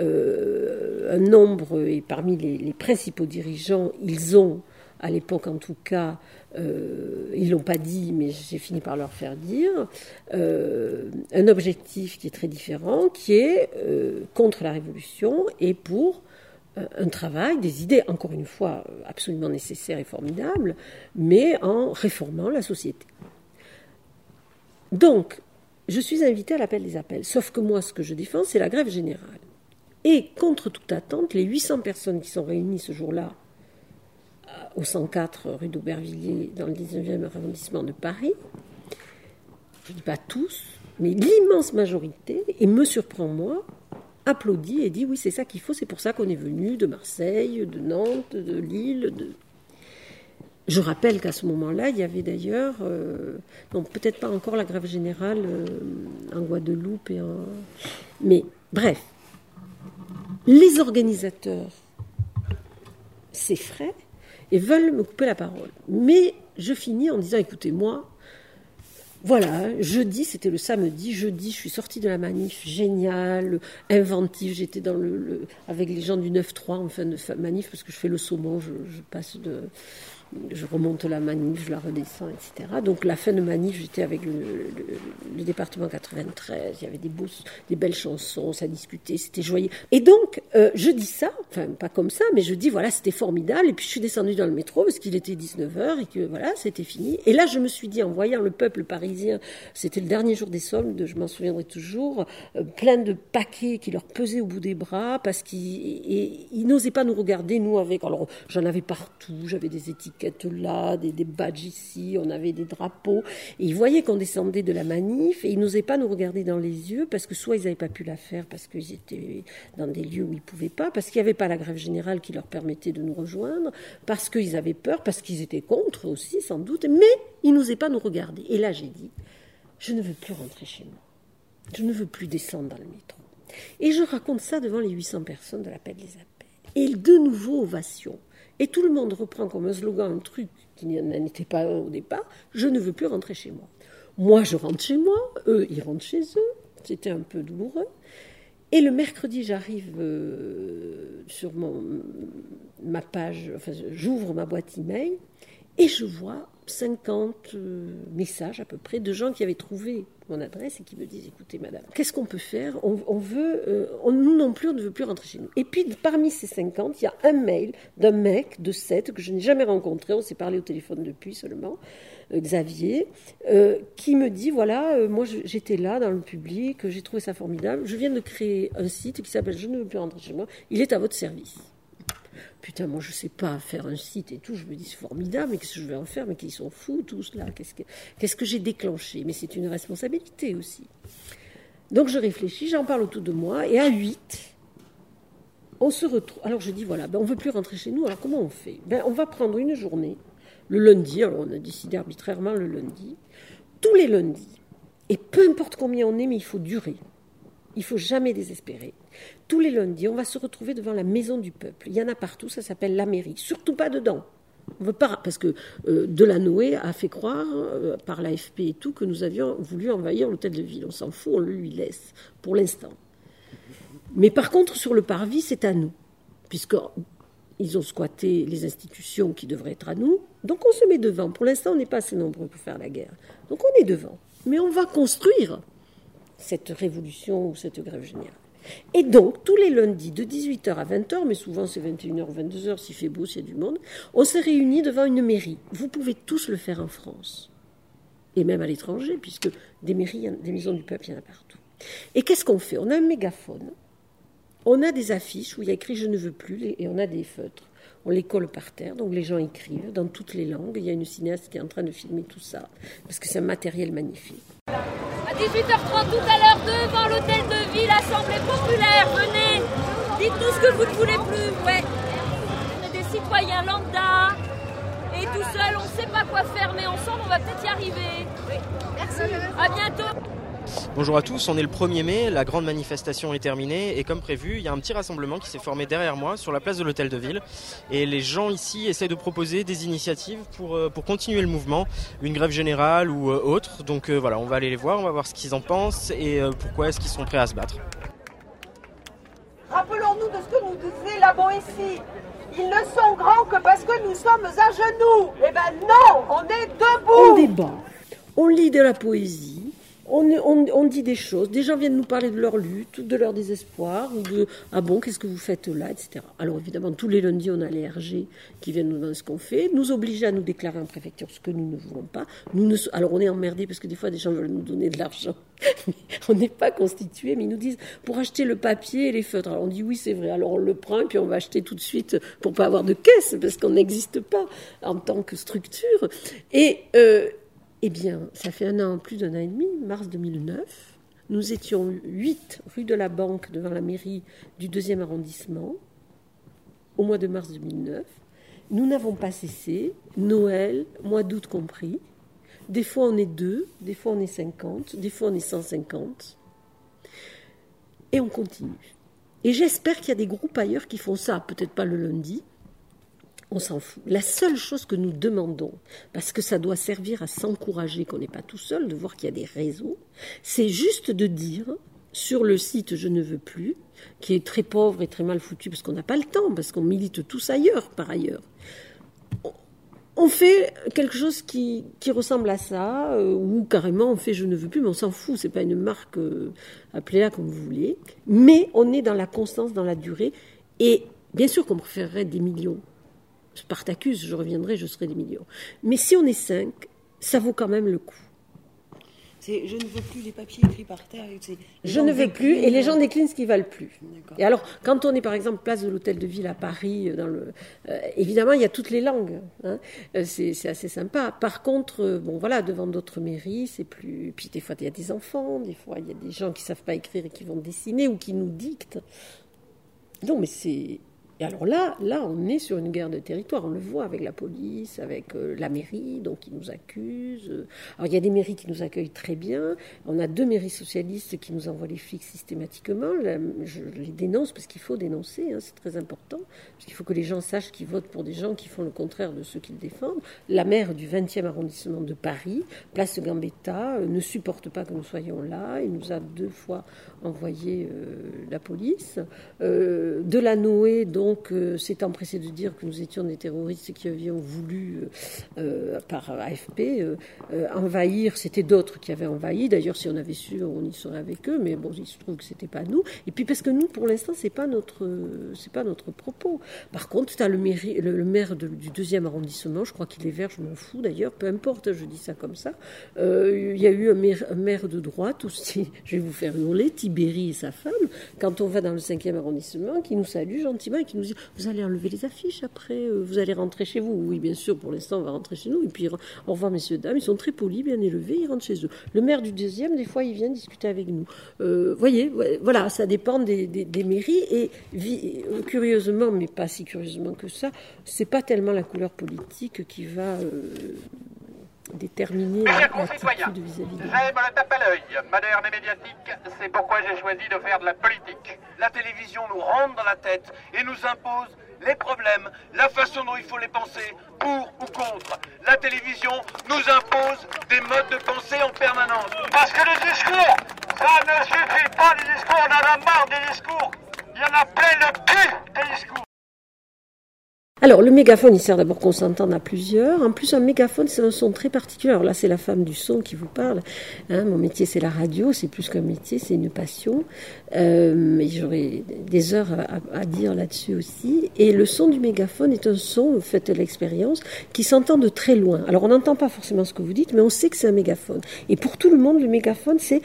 euh, un nombre, et parmi les, principaux dirigeants, ils ont, à l'époque en tout cas, euh, ils l'ont pas dit, mais j'ai fini par leur faire dire, euh, un objectif qui est très différent, qui est contre la révolution et pour un travail, des idées, encore une fois, absolument nécessaires et formidables, mais en réformant la société. Donc, je suis invitée à l'appel des appels, sauf que moi, ce que je défends, c'est la grève générale. Et contre toute attente, les 800 personnes qui sont réunies ce jour-là euh, au 104 rue d'Aubervilliers, dans le 19e arrondissement de Paris, je ne dis pas tous, mais l'immense majorité, et me surprend moi, applaudi et dit oui, c'est ça qu'il faut, c'est pour ça qu'on est venu de Marseille, de Nantes, de Lille. De... Je rappelle qu'à ce moment-là, il y avait d'ailleurs, euh, non, peut-être pas encore la grève générale euh, en Guadeloupe, et en... mais bref, les organisateurs s'effraient et veulent me couper la parole. Mais je finis en disant, écoutez, moi, voilà, jeudi, c'était le samedi, jeudi, je suis sortie de la manif, génial, inventif, j'étais dans le, avec les gens du 9-3 en fin de manif, parce que je fais le saumon, je passe de... Je remonte la manif, je la redescends, etc. Donc la fin de manif, j'étais avec le, le- le département 93, il y avait des, beaux, des belles chansons, ça discutait, c'était joyeux. Et donc, euh, je dis ça, enfin pas comme ça, mais je dis voilà, c'était formidable, et puis je suis descendue dans le métro, parce qu'il était 19h, et que voilà, c'était fini. Et là, je me suis dit, en voyant le peuple parisien, c'était le dernier jour des soldes, je m'en souviendrai toujours, euh, plein de paquets qui leur pesaient au bout des bras, parce qu'ils n'osaient pas nous regarder, nous, avec... Alors, j'en avais partout, j'avais des étiquettes là, des, des badges ici, on avait des drapeaux, et ils voyaient qu'on descendait de la manif, et ils n'osaient pas nous regarder dans les yeux, parce que soit ils n'avaient pas pu la faire, parce qu'ils étaient dans des lieux où ils ne pouvaient pas, parce qu'il n'y avait pas la grève générale qui leur permettait de nous rejoindre, parce qu'ils avaient peur, parce qu'ils étaient contre aussi, sans doute, mais ils n'osaient pas nous regarder. Et là, j'ai dit, je ne veux plus rentrer chez moi. Je ne veux plus descendre dans le métro. Et je raconte ça devant les 800 personnes de l'appel des appels. Et de nouveau, ovation. Et tout le monde reprend comme un slogan un truc qui n'en était pas un au départ. Je ne veux plus rentrer chez moi. Moi, je rentre chez moi. Eux, ils rentrent chez eux. C'était un peu douloureux. Et le mercredi, j'arrive euh, sur ma page, j'ouvre ma boîte email et je vois 50 euh, messages à peu près de gens qui avaient trouvé mon adresse et qui me disent écoutez madame, qu'est-ce qu'on peut faire? On, veut, euh, on- nous non plus, on ne veut plus rentrer chez nous. Et puis parmi ces 50, il y a un mail d'un mec de 7 que je n'ai jamais rencontré, on s'est parlé au téléphone depuis seulement, euh, Xavier, euh, qui me dit voilà, moi j'étais là dans le public, j'ai trouvé ça formidable, je viens de créer un site qui s'appelle Je ne veux plus rentrer chez moi, il est à votre service. Putain, moi je sais pas faire un site et tout, je me dis c'est formidable, mais qu'est-ce que je vais en faire Mais qu'ils sont fous tous là, qu'est-ce que, qu'est-ce que j'ai déclenché? Mais c'est une responsabilité aussi. Donc je réfléchis, j'en parle autour de moi, et à 8, on se retrouve. Alors je dis voilà, ben, on veut plus rentrer chez nous, alors comment on fait? Ben, On va prendre une journée, le lundi, alors on a décidé arbitrairement le lundi, tous les lundis, et peu importe combien on est, mais il faut durer. Il faut jamais désespérer. Tous les lundis, on va se retrouver devant la maison du peuple. Il y en a partout, ça s'appelle la mairie. Surtout pas dedans. On veut pas, parce que euh, Delanoë a fait croire, euh, par l'AFP et tout, que nous avions voulu envahir l'hôtel de ville. On s'en fout, on le lui laisse, pour l'instant. Mais par contre, sur le parvis, c'est à nous, puisqu'ils ont squatté les institutions qui devraient être à nous. Donc on se met devant. Pour l'instant, on n'est pas assez nombreux pour faire la guerre. Donc on est devant. Mais on va construire cette révolution ou cette grève générale. Et donc, tous les lundis, de 18h à 20h, mais souvent c'est 21h ou 22h s'il fait beau, s'il y a du monde, on se réunit devant une mairie. Vous pouvez tous le faire en France, et même à l'étranger, puisque des mairies, des maisons du peuple, il y en a partout. Et qu'est-ce qu'on fait? On a un mégaphone, on a des affiches où il y a écrit Je ne veux plus, et on a des feutres. On les colle par terre, donc les gens écrivent dans toutes les langues. Il y a une cinéaste qui est en train de filmer tout ça, parce que c'est un matériel magnifique. À 18h30 tout à l'heure, devant l'hôtel de ville, Assemblée populaire, venez, dites-nous ce que vous ne voulez plus, ouais. On est des citoyens lambda, et tout seul, on ne sait pas quoi faire, mais ensemble, on va peut-être y arriver. Merci. À bientôt. Bonjour à tous, on est le 1er mai, la grande manifestation est terminée et comme prévu, il y a un petit rassemblement qui s'est formé derrière moi sur la place de l'hôtel de ville et les gens ici essaient de proposer des initiatives pour, euh, pour continuer le mouvement, une grève générale ou euh, autre. Donc euh, voilà, on va aller les voir, on va voir ce qu'ils en pensent et euh, pourquoi est-ce qu'ils sont prêts à se battre. Rappelons-nous de ce que nous disait la Boétie. Ils ne sont grands que parce que nous sommes à genoux. Eh ben non, on est debout. On débat, on lit de la poésie, on, dit des choses. Des gens viennent nous parler de leur lutte, de leur désespoir, ou de ah bon, qu'est-ce que vous faites là, etc. Alors évidemment, tous les lundis, on a les RG qui viennent nous demander ce qu'on fait, nous obliger à nous déclarer en préfecture ce que nous ne voulons pas. Nous ne, alors on est emmerdés parce que des fois, des gens veulent nous donner de l'argent. on n'est pas constitué, mais ils nous disent pour acheter le papier et les feutres. Alors on dit oui, c'est vrai. Alors on le prend et puis on va acheter tout de suite pour pas avoir de caisse parce qu'on n'existe pas en tant que structure. Et euh, eh bien, ça fait un an, plus d'un an et demi, mars 2009. Nous étions 8 rue de la Banque devant la mairie du 2e arrondissement au mois de mars 2009. Nous n'avons pas cessé, Noël, mois d'août compris. Des fois on est deux, des fois on est 50, des fois on est 150. Et on continue. Et j'espère qu'il y a des groupes ailleurs qui font ça, peut-être pas le lundi. On s'en fout. La seule chose que nous demandons, parce que ça doit servir à s'encourager qu'on n'est pas tout seul, de voir qu'il y a des réseaux, c'est juste de dire sur le site Je ne veux plus, qui est très pauvre et très mal foutu parce qu'on n'a pas le temps, parce qu'on milite tous ailleurs par ailleurs. On fait quelque chose qui, qui ressemble à ça, euh, ou carrément on fait je ne veux plus, mais on s'en fout, c'est pas une marque, euh, appelez-la comme vous voulez. Mais on est dans la constance, dans la durée, et bien sûr qu'on préférerait des millions. Spartacus, je reviendrai, je serai des millions. Mais si on est cinq, ça vaut quand même le coup. C'est je ne veux plus les papiers écrits par terre. Je ne veux plus, et les gens déclinent. ce qu'ils valent plus. Et alors, quand on est par exemple place de l'Hôtel de Ville à Paris, euh, dans le, euh, évidemment, il y a toutes les langues. hein. Euh, c'est assez sympa. Par contre, euh, bon voilà, devant d'autres mairies, c'est plus. Puis des fois, il y a des enfants, des fois, il y a des gens qui savent pas écrire et qui vont dessiner ou qui nous dictent. Non, mais c'est. Et alors là, là, on est sur une guerre de territoire. On le voit avec la police, avec euh, la mairie, donc qui nous accuse. Alors il y a des mairies qui nous accueillent très bien. On a deux mairies socialistes qui nous envoient les flics systématiquement. Je les dénonce parce qu'il faut dénoncer, hein, c'est très important. Parce qu'il faut que les gens sachent qu'ils votent pour des gens qui font le contraire de ceux qu'ils défendent. La maire du 20e arrondissement de Paris, place Gambetta, euh, ne supporte pas que nous soyons là. Il nous a deux fois envoyé euh, la police. Euh, Delanoë, donc, euh, s'est empressé de dire que nous étions des terroristes qui avions voulu, euh, par AFP, envahir. C'était d'autres qui avaient envahi. D'ailleurs, si on avait su, on y serait avec eux. Mais bon, il se trouve que c'était pas nous. Et puis parce que nous, pour l'instant, c'est pas notre, c'est pas notre propos. Par contre, tu as le, le, maire de- du deuxième arrondissement. Je crois qu'il est vert. Je m'en fous d'ailleurs. Peu importe. Je dis ça comme ça. Il y a eu un maire, de droite aussi. Je vais vous faire hurler. Et sa femme. Quand on va dans le cinquième arrondissement, qui nous salue gentiment et qui nous dit vous allez enlever les affiches après. euh, Vous allez rentrer chez vous. Oui, bien sûr. Pour l'instant, on va rentrer chez nous. Et puis au revoir, messieurs dames. Ils sont très polis, bien élevés. Ils rentrent chez eux. Le maire du deuxième, des fois, il vient discuter avec nous. Euh, voyez, voilà, ça dépend des, mairies. Et curieusement, mais pas si curieusement que ça, c'est pas tellement la couleur politique qui va euh, déterminer la- l'attitude vis-à-vis de J'aime le tape à l'œil, moderne et médiatique, c'est pourquoi j'ai choisi de faire de la politique. La télévision nous rentre dans la tête et nous impose les problèmes, la façon dont il faut les penser, pour ou contre. La télévision nous impose des modes de pensée en permanence. Parce que les discours, ça ne suffit pas les discours, on en a marre des discours. Il y en a plein le cul des discours. Alors, le mégaphone, il sert d'abord qu'on s'entende à plusieurs. En plus, un mégaphone, c'est un son très particulier. Alors là, c'est la femme du son qui vous parle. Hein, mon métier, c'est la radio. C'est plus qu'un métier, c'est une passion. Euh, mais j'aurais des heures à, à dire là-dessus aussi. Et le son du mégaphone est un son, faites l'expérience, qui s'entend de très loin. Alors, on n'entend pas forcément ce que vous dites, mais on sait que c'est un mégaphone. Et pour tout le monde, le mégaphone, c'est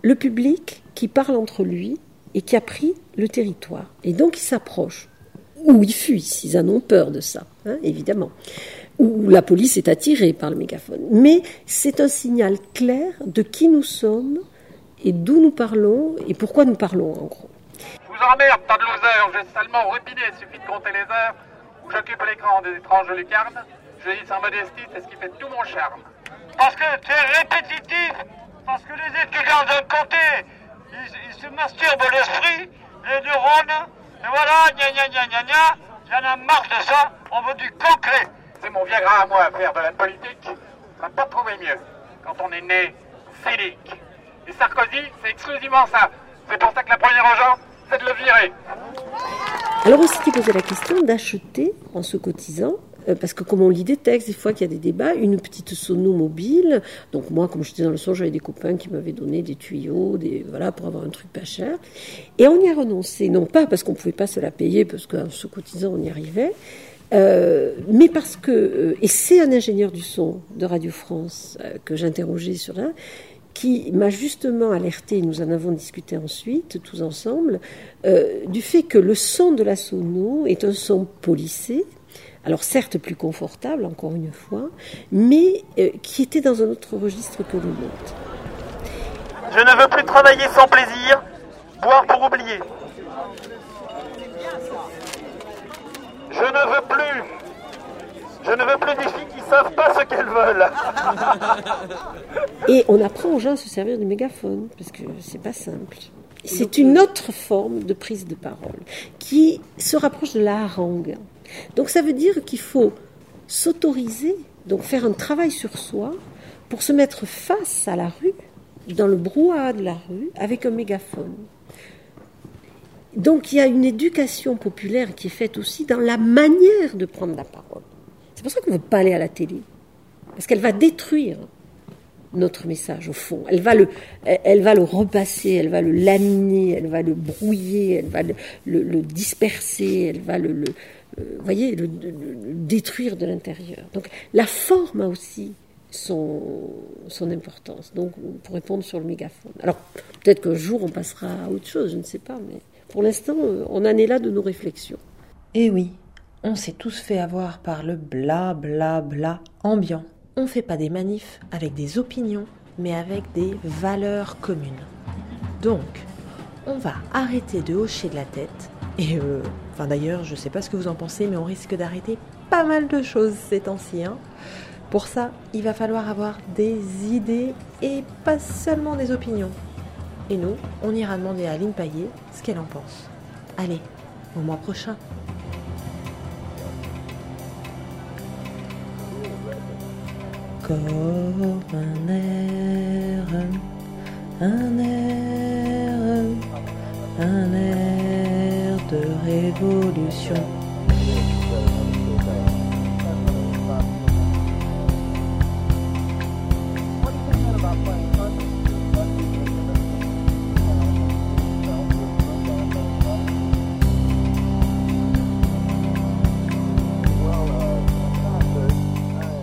le public qui parle entre lui et qui a pris le territoire. Et donc, il s'approche ou ils fuient s'ils en ont peur de ça, hein, évidemment. Ou la police est attirée par le mégaphone. Mais c'est un signal clair de qui nous sommes et d'où nous parlons et pourquoi nous parlons en gros. Je vous emmerde, tas de losers, j'ai salement rubiné, suffit de compter les heures j'occupe l'écran des étranges lucarnes. Je dis sans modestie, c'est ce qui fait tout mon charme. Parce que es répétitif, parce que les étudiants d'un côté, ils, ils se masturbent l'esprit, les neurones, et voilà, gna gna gna gna gna, il y en a marre de ça, on veut du concret. C'est mon Viagra à moi à faire de la politique, on n'a pas trouvé mieux. Quand on est né cynique. Et Sarkozy, c'est exclusivement ça. C'est pour ça que la première urgence, c'est de le virer. Alors on s'était posé la question d'acheter en se cotisant parce que comme on lit des textes, des fois qu'il y a des débats, une petite sono mobile. Donc moi, comme j'étais dans le son, j'avais des copains qui m'avaient donné des tuyaux, des voilà, pour avoir un truc pas cher. Et on y a renoncé, non pas parce qu'on pouvait pas se la payer, parce qu'en se cotisant, on y arrivait, euh, mais parce que, euh, et c'est un ingénieur du son de Radio France euh, que j'interrogeais sur là, qui m'a justement alerté, nous en avons discuté ensuite, tous ensemble, euh, du fait que le son de la sono est un son polissé, alors certes plus confortable, encore une fois, mais euh, qui était dans un autre registre que le nôtre. Je ne veux plus travailler sans plaisir, boire pour oublier. Je ne veux plus. Je ne veux plus des filles qui savent pas ce qu'elles veulent. Et on apprend aux gens à se servir du mégaphone, parce que c'est pas simple. C'est une autre forme de prise de parole qui se rapproche de la harangue. Donc ça veut dire qu'il faut s'autoriser, donc faire un travail sur soi pour se mettre face à la rue, dans le brouhaha de la rue, avec un mégaphone. Donc il y a une éducation populaire qui est faite aussi dans la manière de prendre la parole. C'est pour ça qu'on ne veut pas aller à la télé, parce qu'elle va détruire notre message au fond. Elle va le, elle va le repasser, elle va le laminer, elle va le brouiller, elle va le, le- disperser, elle va le, le euh, voyez, le, détruire de l'intérieur. Donc la forme a aussi son, son importance. Donc pour répondre sur le mégaphone. Alors peut-être qu'un jour on passera à autre chose, je ne sais pas, mais pour l'instant euh, on en est là de nos réflexions. Eh oui, on s'est tous fait avoir par le bla bla bla ambiant. On fait pas des manifs avec des opinions, mais avec des valeurs communes. Donc, on va arrêter de hocher de la tête. Et euh, enfin d'ailleurs, je sais pas ce que vous en pensez, mais on risque d'arrêter pas mal de choses ces temps-ci. hein. Pour ça, il va falloir avoir des idées et pas seulement des opinions. Et nous, on ira demander à Aline Paillet ce qu'elle en pense. Allez, au mois prochain. Comme un air, un air, un air de révolution.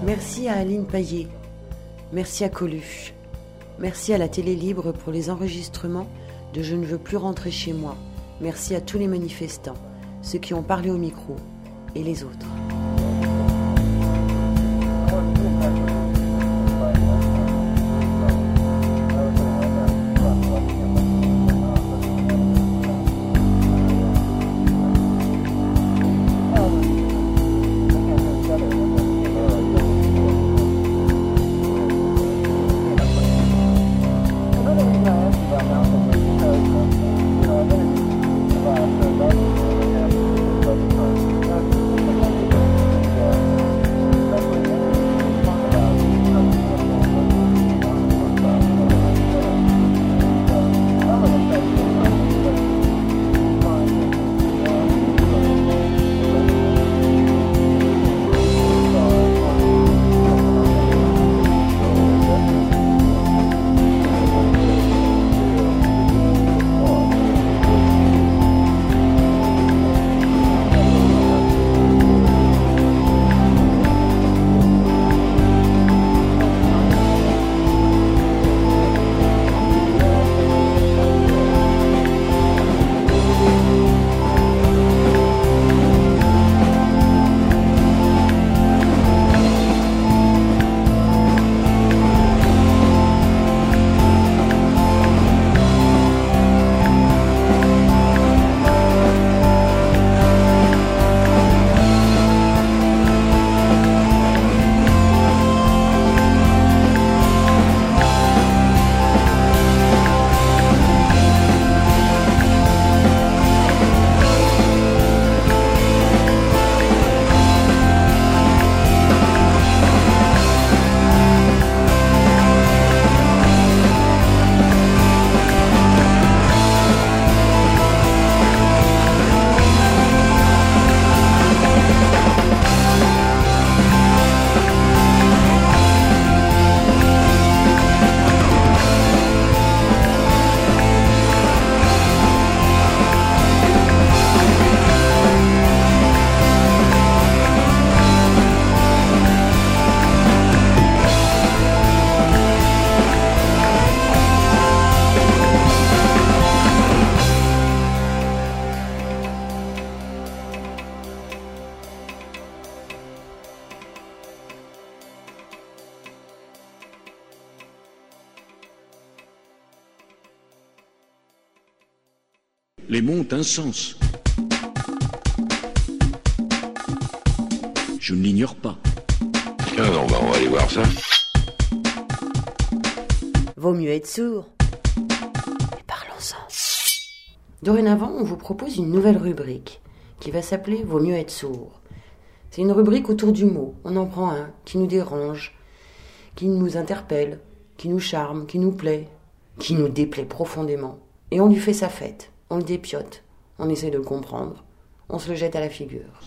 Merci à Aline Paillet. Merci à Coluche. Merci à la Télé Libre pour les enregistrements de Je ne veux plus rentrer chez moi. Merci à tous les manifestants, ceux qui ont parlé au micro et les autres. Ont un sens. Je ne l'ignore pas. Tiens, on va, on va aller voir ça. Vaut mieux être sourd. Et parlons-en. Dorénavant, on vous propose une nouvelle rubrique qui va s'appeler Vaut mieux être sourd. C'est une rubrique autour du mot. On en prend un qui nous dérange, qui nous interpelle, qui nous charme, qui nous plaît, qui nous déplaît profondément. Et on lui fait sa fête. On le dépiote. On essaie de le comprendre. On se le jette à la figure.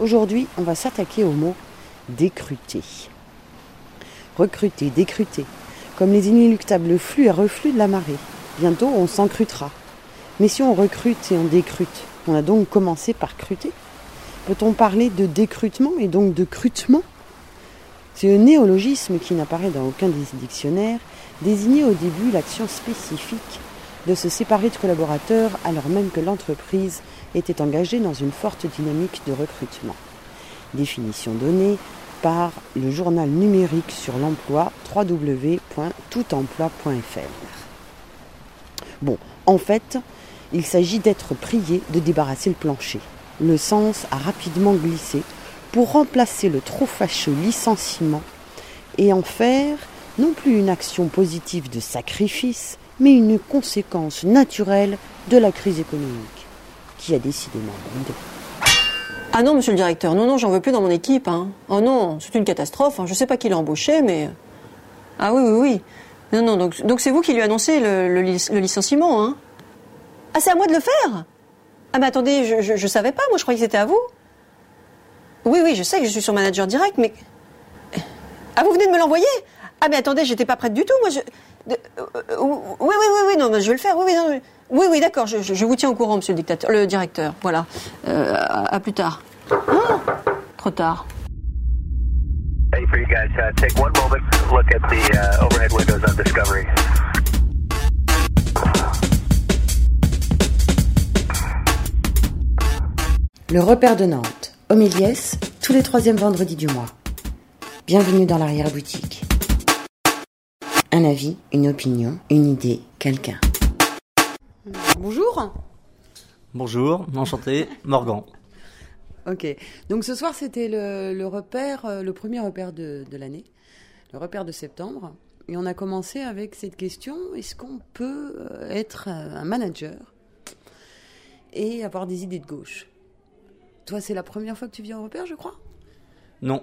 Aujourd'hui, on va s'attaquer au mot décruter. Recruter, décruter, comme les inéluctables flux et reflux de la marée. Bientôt, on s'encrutera. Mais si on recrute et on décrute, on a donc commencé par cruter Peut-on parler de décrutement et donc de crutement? C'est un néologisme qui n'apparaît dans aucun des dictionnaires, désignait au début l'action spécifique de se séparer de collaborateurs alors même que l'entreprise était engagée dans une forte dynamique de recrutement. Définition donnée par le journal numérique sur l'emploi www.toutemploi.fr. Bon, en fait, il s'agit d'être prié de débarrasser le plancher. Le sens a rapidement glissé pour remplacer le trop fâcheux licenciement et en faire non plus une action positive de sacrifice, mais une conséquence naturelle de la crise économique, qui a décidément bondé. Ah non, monsieur le directeur, non, non, j'en veux plus dans mon équipe. Hein. Oh non, c'est une catastrophe. Hein. Je sais pas qui l'a embauché, mais. Ah oui, oui, oui. Non, non, donc c'est vous qui lui annoncez le licenciement, hein Ah, c'est à moi de le faire Ah, mais attendez, je, je, je savais pas, moi je croyais que c'était à vous. Oui, oui, je sais que je suis son manager direct, mais. Ah, vous venez de me l'envoyer? Ah, mais attendez, j'étais pas prête du tout, moi je. de- euh, euh, oui, oui, oui, oui, non, mais je vais le faire, oui, oui, non, oui, oui, d'accord, je, je- je vous tiens au courant, monsieur le dictateur, le directeur, voilà. Euh, à, à plus tard. Ah, trop tard. Hey, for you guys, uh, take one moment, look at the uh, overhead windows on Discovery. Le repère de Nantes, Homéliès, tous les troisièmes vendredis du mois. Bienvenue dans l'arrière-boutique. Un avis, une opinion, une idée, quelqu'un. Bonjour. Bonjour, enchanté, Morgan. Ok. Donc ce soir, c'était le, le repère, euh, le premier repère de, de l'année, le repère de septembre. Et on a commencé avec cette question est-ce qu'on peut euh, être euh, un manager et avoir des idées de gauche? Toi, c'est la première fois que tu viens au repère, je crois? Non,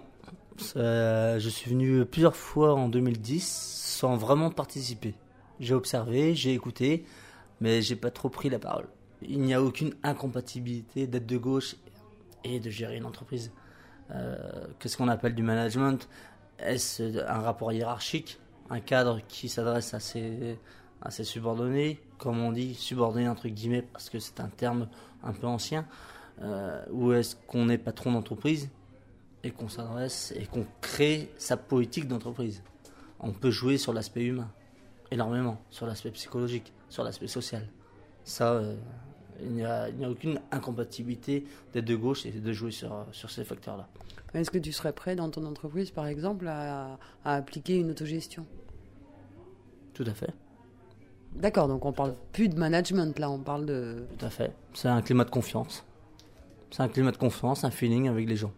ça- je suis venu plusieurs fois en 2010 sans vraiment participer. J'ai observé, j'ai écouté, mais j'ai pas trop pris la parole. Il n'y a aucune incompatibilité d'être de gauche et de gérer une entreprise. Euh, Qu'est-ce qu'on appelle du management? Est-ce un rapport hiérarchique? Un cadre qui s'adresse à ses, subordonnés? Comme on dit, subordonné entre guillemets, parce que c'est un terme un peu ancien. Euh, ou est-ce qu'on est patron d'entreprise et qu'on s'adresse et qu'on crée sa politique d'entreprise On peut jouer sur l'aspect humain, énormément, sur l'aspect psychologique, sur l'aspect social. Ça, euh, il n'y a, aucune incompatibilité d'être de gauche et de jouer sur, sur ces facteurs-là. Est-ce que tu serais prêt dans ton entreprise, par exemple, à, à appliquer une autogestion? Tout à fait. D'accord, donc on parle plus de management, là, on parle de... Tout à fait. C'est un climat de confiance. C'est un climat de confiance, un feeling avec les gens.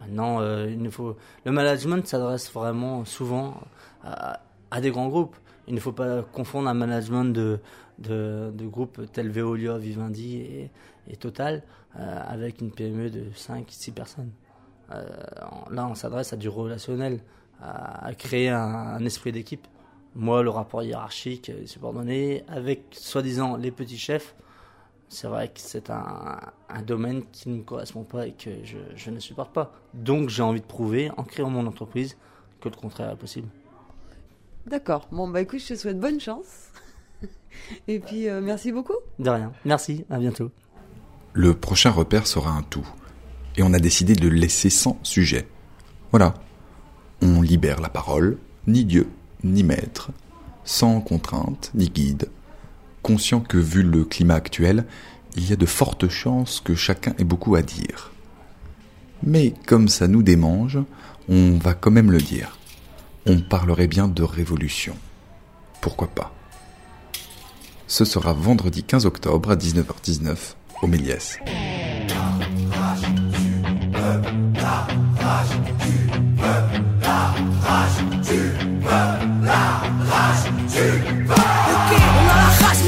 Maintenant, euh, il faut... le management s'adresse vraiment souvent à, des grands groupes. Il ne faut pas confondre un management de, de, de groupes tels Veolia, Vivendi et, Total euh, avec une PME de 5-6 personnes. Euh, là, on s'adresse à du relationnel, à, créer un, un esprit d'équipe. Moi, le rapport hiérarchique, subordonné, avec soi-disant les petits chefs, c'est vrai que c'est un, un domaine qui ne me correspond pas et que je, je ne supporte pas. Donc j'ai envie de prouver, en créant mon entreprise, que le contraire est possible. D'accord. Bon, bah écoute, je te souhaite bonne chance. Et puis, euh, merci beaucoup. De rien. Merci, à bientôt. Le prochain repère sera un tout. Et on a décidé de le laisser sans sujet. Voilà. On libère la parole, ni Dieu, ni maître, sans contrainte, ni guide, conscient que vu le climat actuel, il y a de fortes chances que chacun ait beaucoup à dire. Mais comme ça nous démange, on va quand même le dire. On parlerait bien de révolution. Pourquoi pas? Ce sera vendredi 15 octobre à 19h19 au Méliès.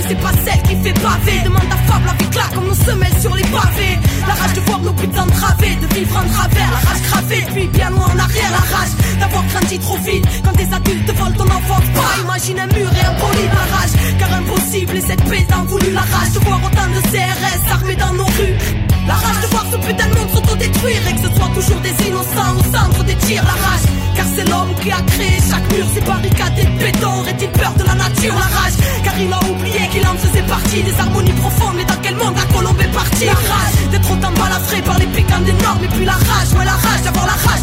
C'est pas celle qui fait baver. Demande à Fable avec là, comme nos semelles sur les pavés. La rage de voir nos putains entravés, de vivre en travers. La rage gravée, puis bien loin en arrière. La rage d'avoir grandi trop vite. Quand des adultes volent ton enfance, pas imagine un mur et un poli La rage, car impossible, et cette paix en voulu. La rage de voir autant de CRS armés dans nos rues. La rage de voir ce putain de monde s'autodétruire et que ce soit toujours des innocents au centre des tirs. La rage, car c'est l'homme qui a créé chaque mur, ces barricades et de béton. Aurait-il peur de la nature La rage, car il a oublié qu'il en faisait partie des harmonies profondes. Mais dans quel monde la colombe est partie? La rage d'être autant balafré par les piquants des normes. Et puis la rage, ouais, la rage d'avoir la rage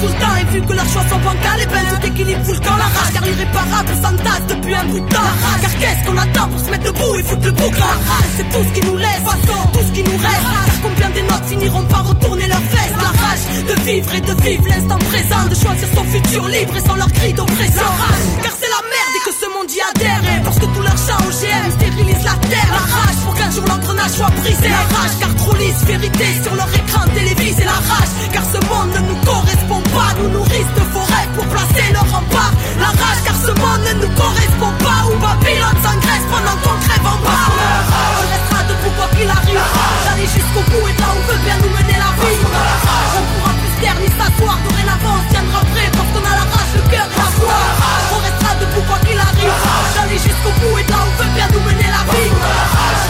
tout le temps. Et vu que leurs choix sont bancals, et ben tout équilibre fout le camp. La rage, car l'irréparable s'entasse depuis un bout de temps. Car qu'est-ce qu'on attend pour se mettre debout et foutre le bouc? La rage, c'est tout ce qui nous laisse, façon, tout ce qui nous reste. Car combien des notes finiront par retourner leurs fesses? La rage, de vivre et de vivre l'instant présent. De choisir son futur libre et sans leur cri d'oppression. Car y adhère. Et parce que tout OGM stérilise la terre. La rage, pour qu'un jour l'engrenage soit brisé. La rage, car trop lisse vérité sur leur écran télévisé. La rage, car ce monde ne nous correspond pas. Nous nourrissent de forêts pour placer leur rempart. La rage, car ce monde ne nous correspond pas. Où Babylone s'engraisse pendant qu'on crève en bas. On restera debout quoi qu'il arrive. D'aller jusqu'au bout et là on veut bien nous mener la vie. On pourra plus taire ni s'asseoir. Dorénavant on tiendra prêt parce qu'on a la rage, le cœur, la foi. On restera debout quoi qu'il arrive. D'aller jusqu'au bout et là on veut bien nous mener la vie.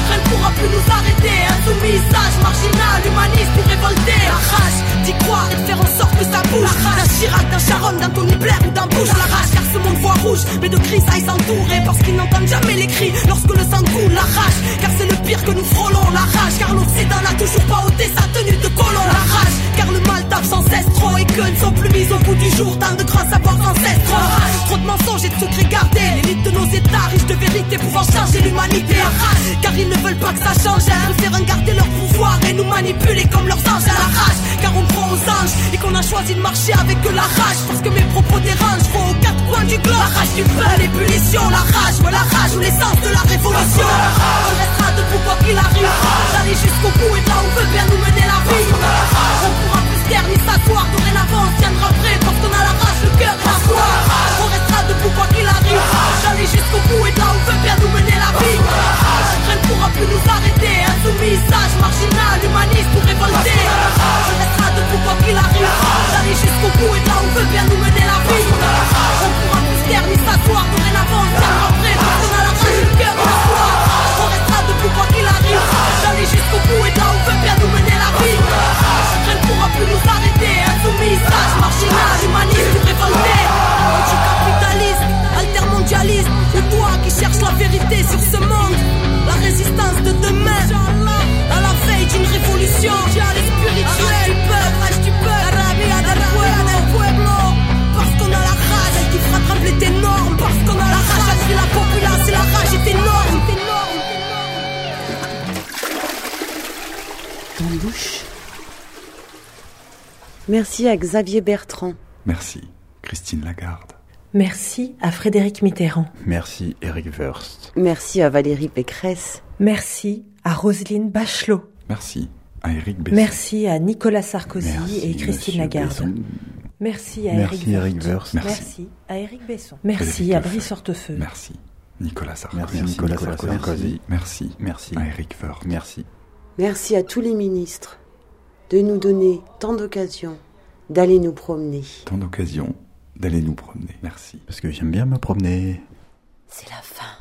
Rien ne pourra plus nous arrêter. Insoumis, sage, marginal, humaniste ou révolté. La rage d'y croire et de faire en sorte que ça bouge. La rage Chirac, d'un Sharon, d'un Tony Blair ou d'un Bush. La rage car ce monde voit rouge, mais de cris ça s'entourer parce qu'ils n'entendent jamais les cris lorsque le sang coule. La rage car c'est le pire que nous frôlons. La rage car l'Occident n'a toujours pas ôté sa tenue de colon. La rage car le mal tape sans cesse trop et que ne sont plus mis au bout du jour. Tant de grands savoirs ancestraux. La rage, trop de mensonges et de secrets gardés. L'élite de nos états riches de vérité pouvant changer l'humanité. La rage car ils ne veulent pas que ça change. Ils préfèrent garder leur pouvoir et nous manipuler comme leurs anges à la rage. Car on croit aux anges et qu'on a choisi de marcher avec eux la rage. Parce que mes propos dérangent, faut aux quatre coins du globe. La rage du peuple, l'ébullition, la rage, ouais, la rage ou l'essence de la révolution. On restera debout quoi qu'il arrive. D'aller jusqu'au bout et de là on veut bien nous mener la vie. On pourra plus taire ni s'asseoir. Dorénavant on tiendra prêt parce qu'on a la rage, le cœur, la foi. Restera debout quoi qu'il arrive. D'aller jusqu'au bout et de là on veut bien nous mener la vie. Rien ne pourra plus nous arrêter. Insoumis, sage, marginal, humaniste ou révolté. On restera debout quoi qu'il arrive. D'aller jusqu'au bout et de là on veut bien nous mener la vie. On pourra plus se taire ni s'asseoir. Dorénavant on se tiendra prêt parce qu'on a la rage, le cœur, la foi. On restera debout quoi qu'il arrive. D'aller jusqu'au bout et de là on veut bien nous mener la vie. Rien ne pourra plus nous arrêter. Insoumis, sage, marginal, révolution spirituelle du peuple, rage du peuple, la del pueblo. Parce qu'on a la rage, elle qui fera trembler tes normes. Parce qu'on a la rage, elle la populace et la rage est énorme. Ton bouche. Merci à Xavier Bertrand. Merci, Christine Lagarde. Merci à Frédéric Mitterrand. Merci, Eric Wurst. Merci à Valérie Pécresse. Merci à Roselyne Bachelot. Merci à Eric Besson. Merci à Nicolas Sarkozy Merci, et Christine Monsieur Lagarde. Besson. Merci à Merci, Eric Eric. Woerth. Merci. Merci à Eric Besson. Merci Frédéric à. Brice Hortefeux. Merci. Nicolas Sarkozy. Merci, Nicolas Sarkozy. Merci. Merci. À Eric Woerth. Merci. Merci à tous les ministres de nous donner tant d'occasions d'aller nous promener. Tant d'occasions d'aller nous promener. Merci. Parce que j'aime bien me promener. C'est la fin.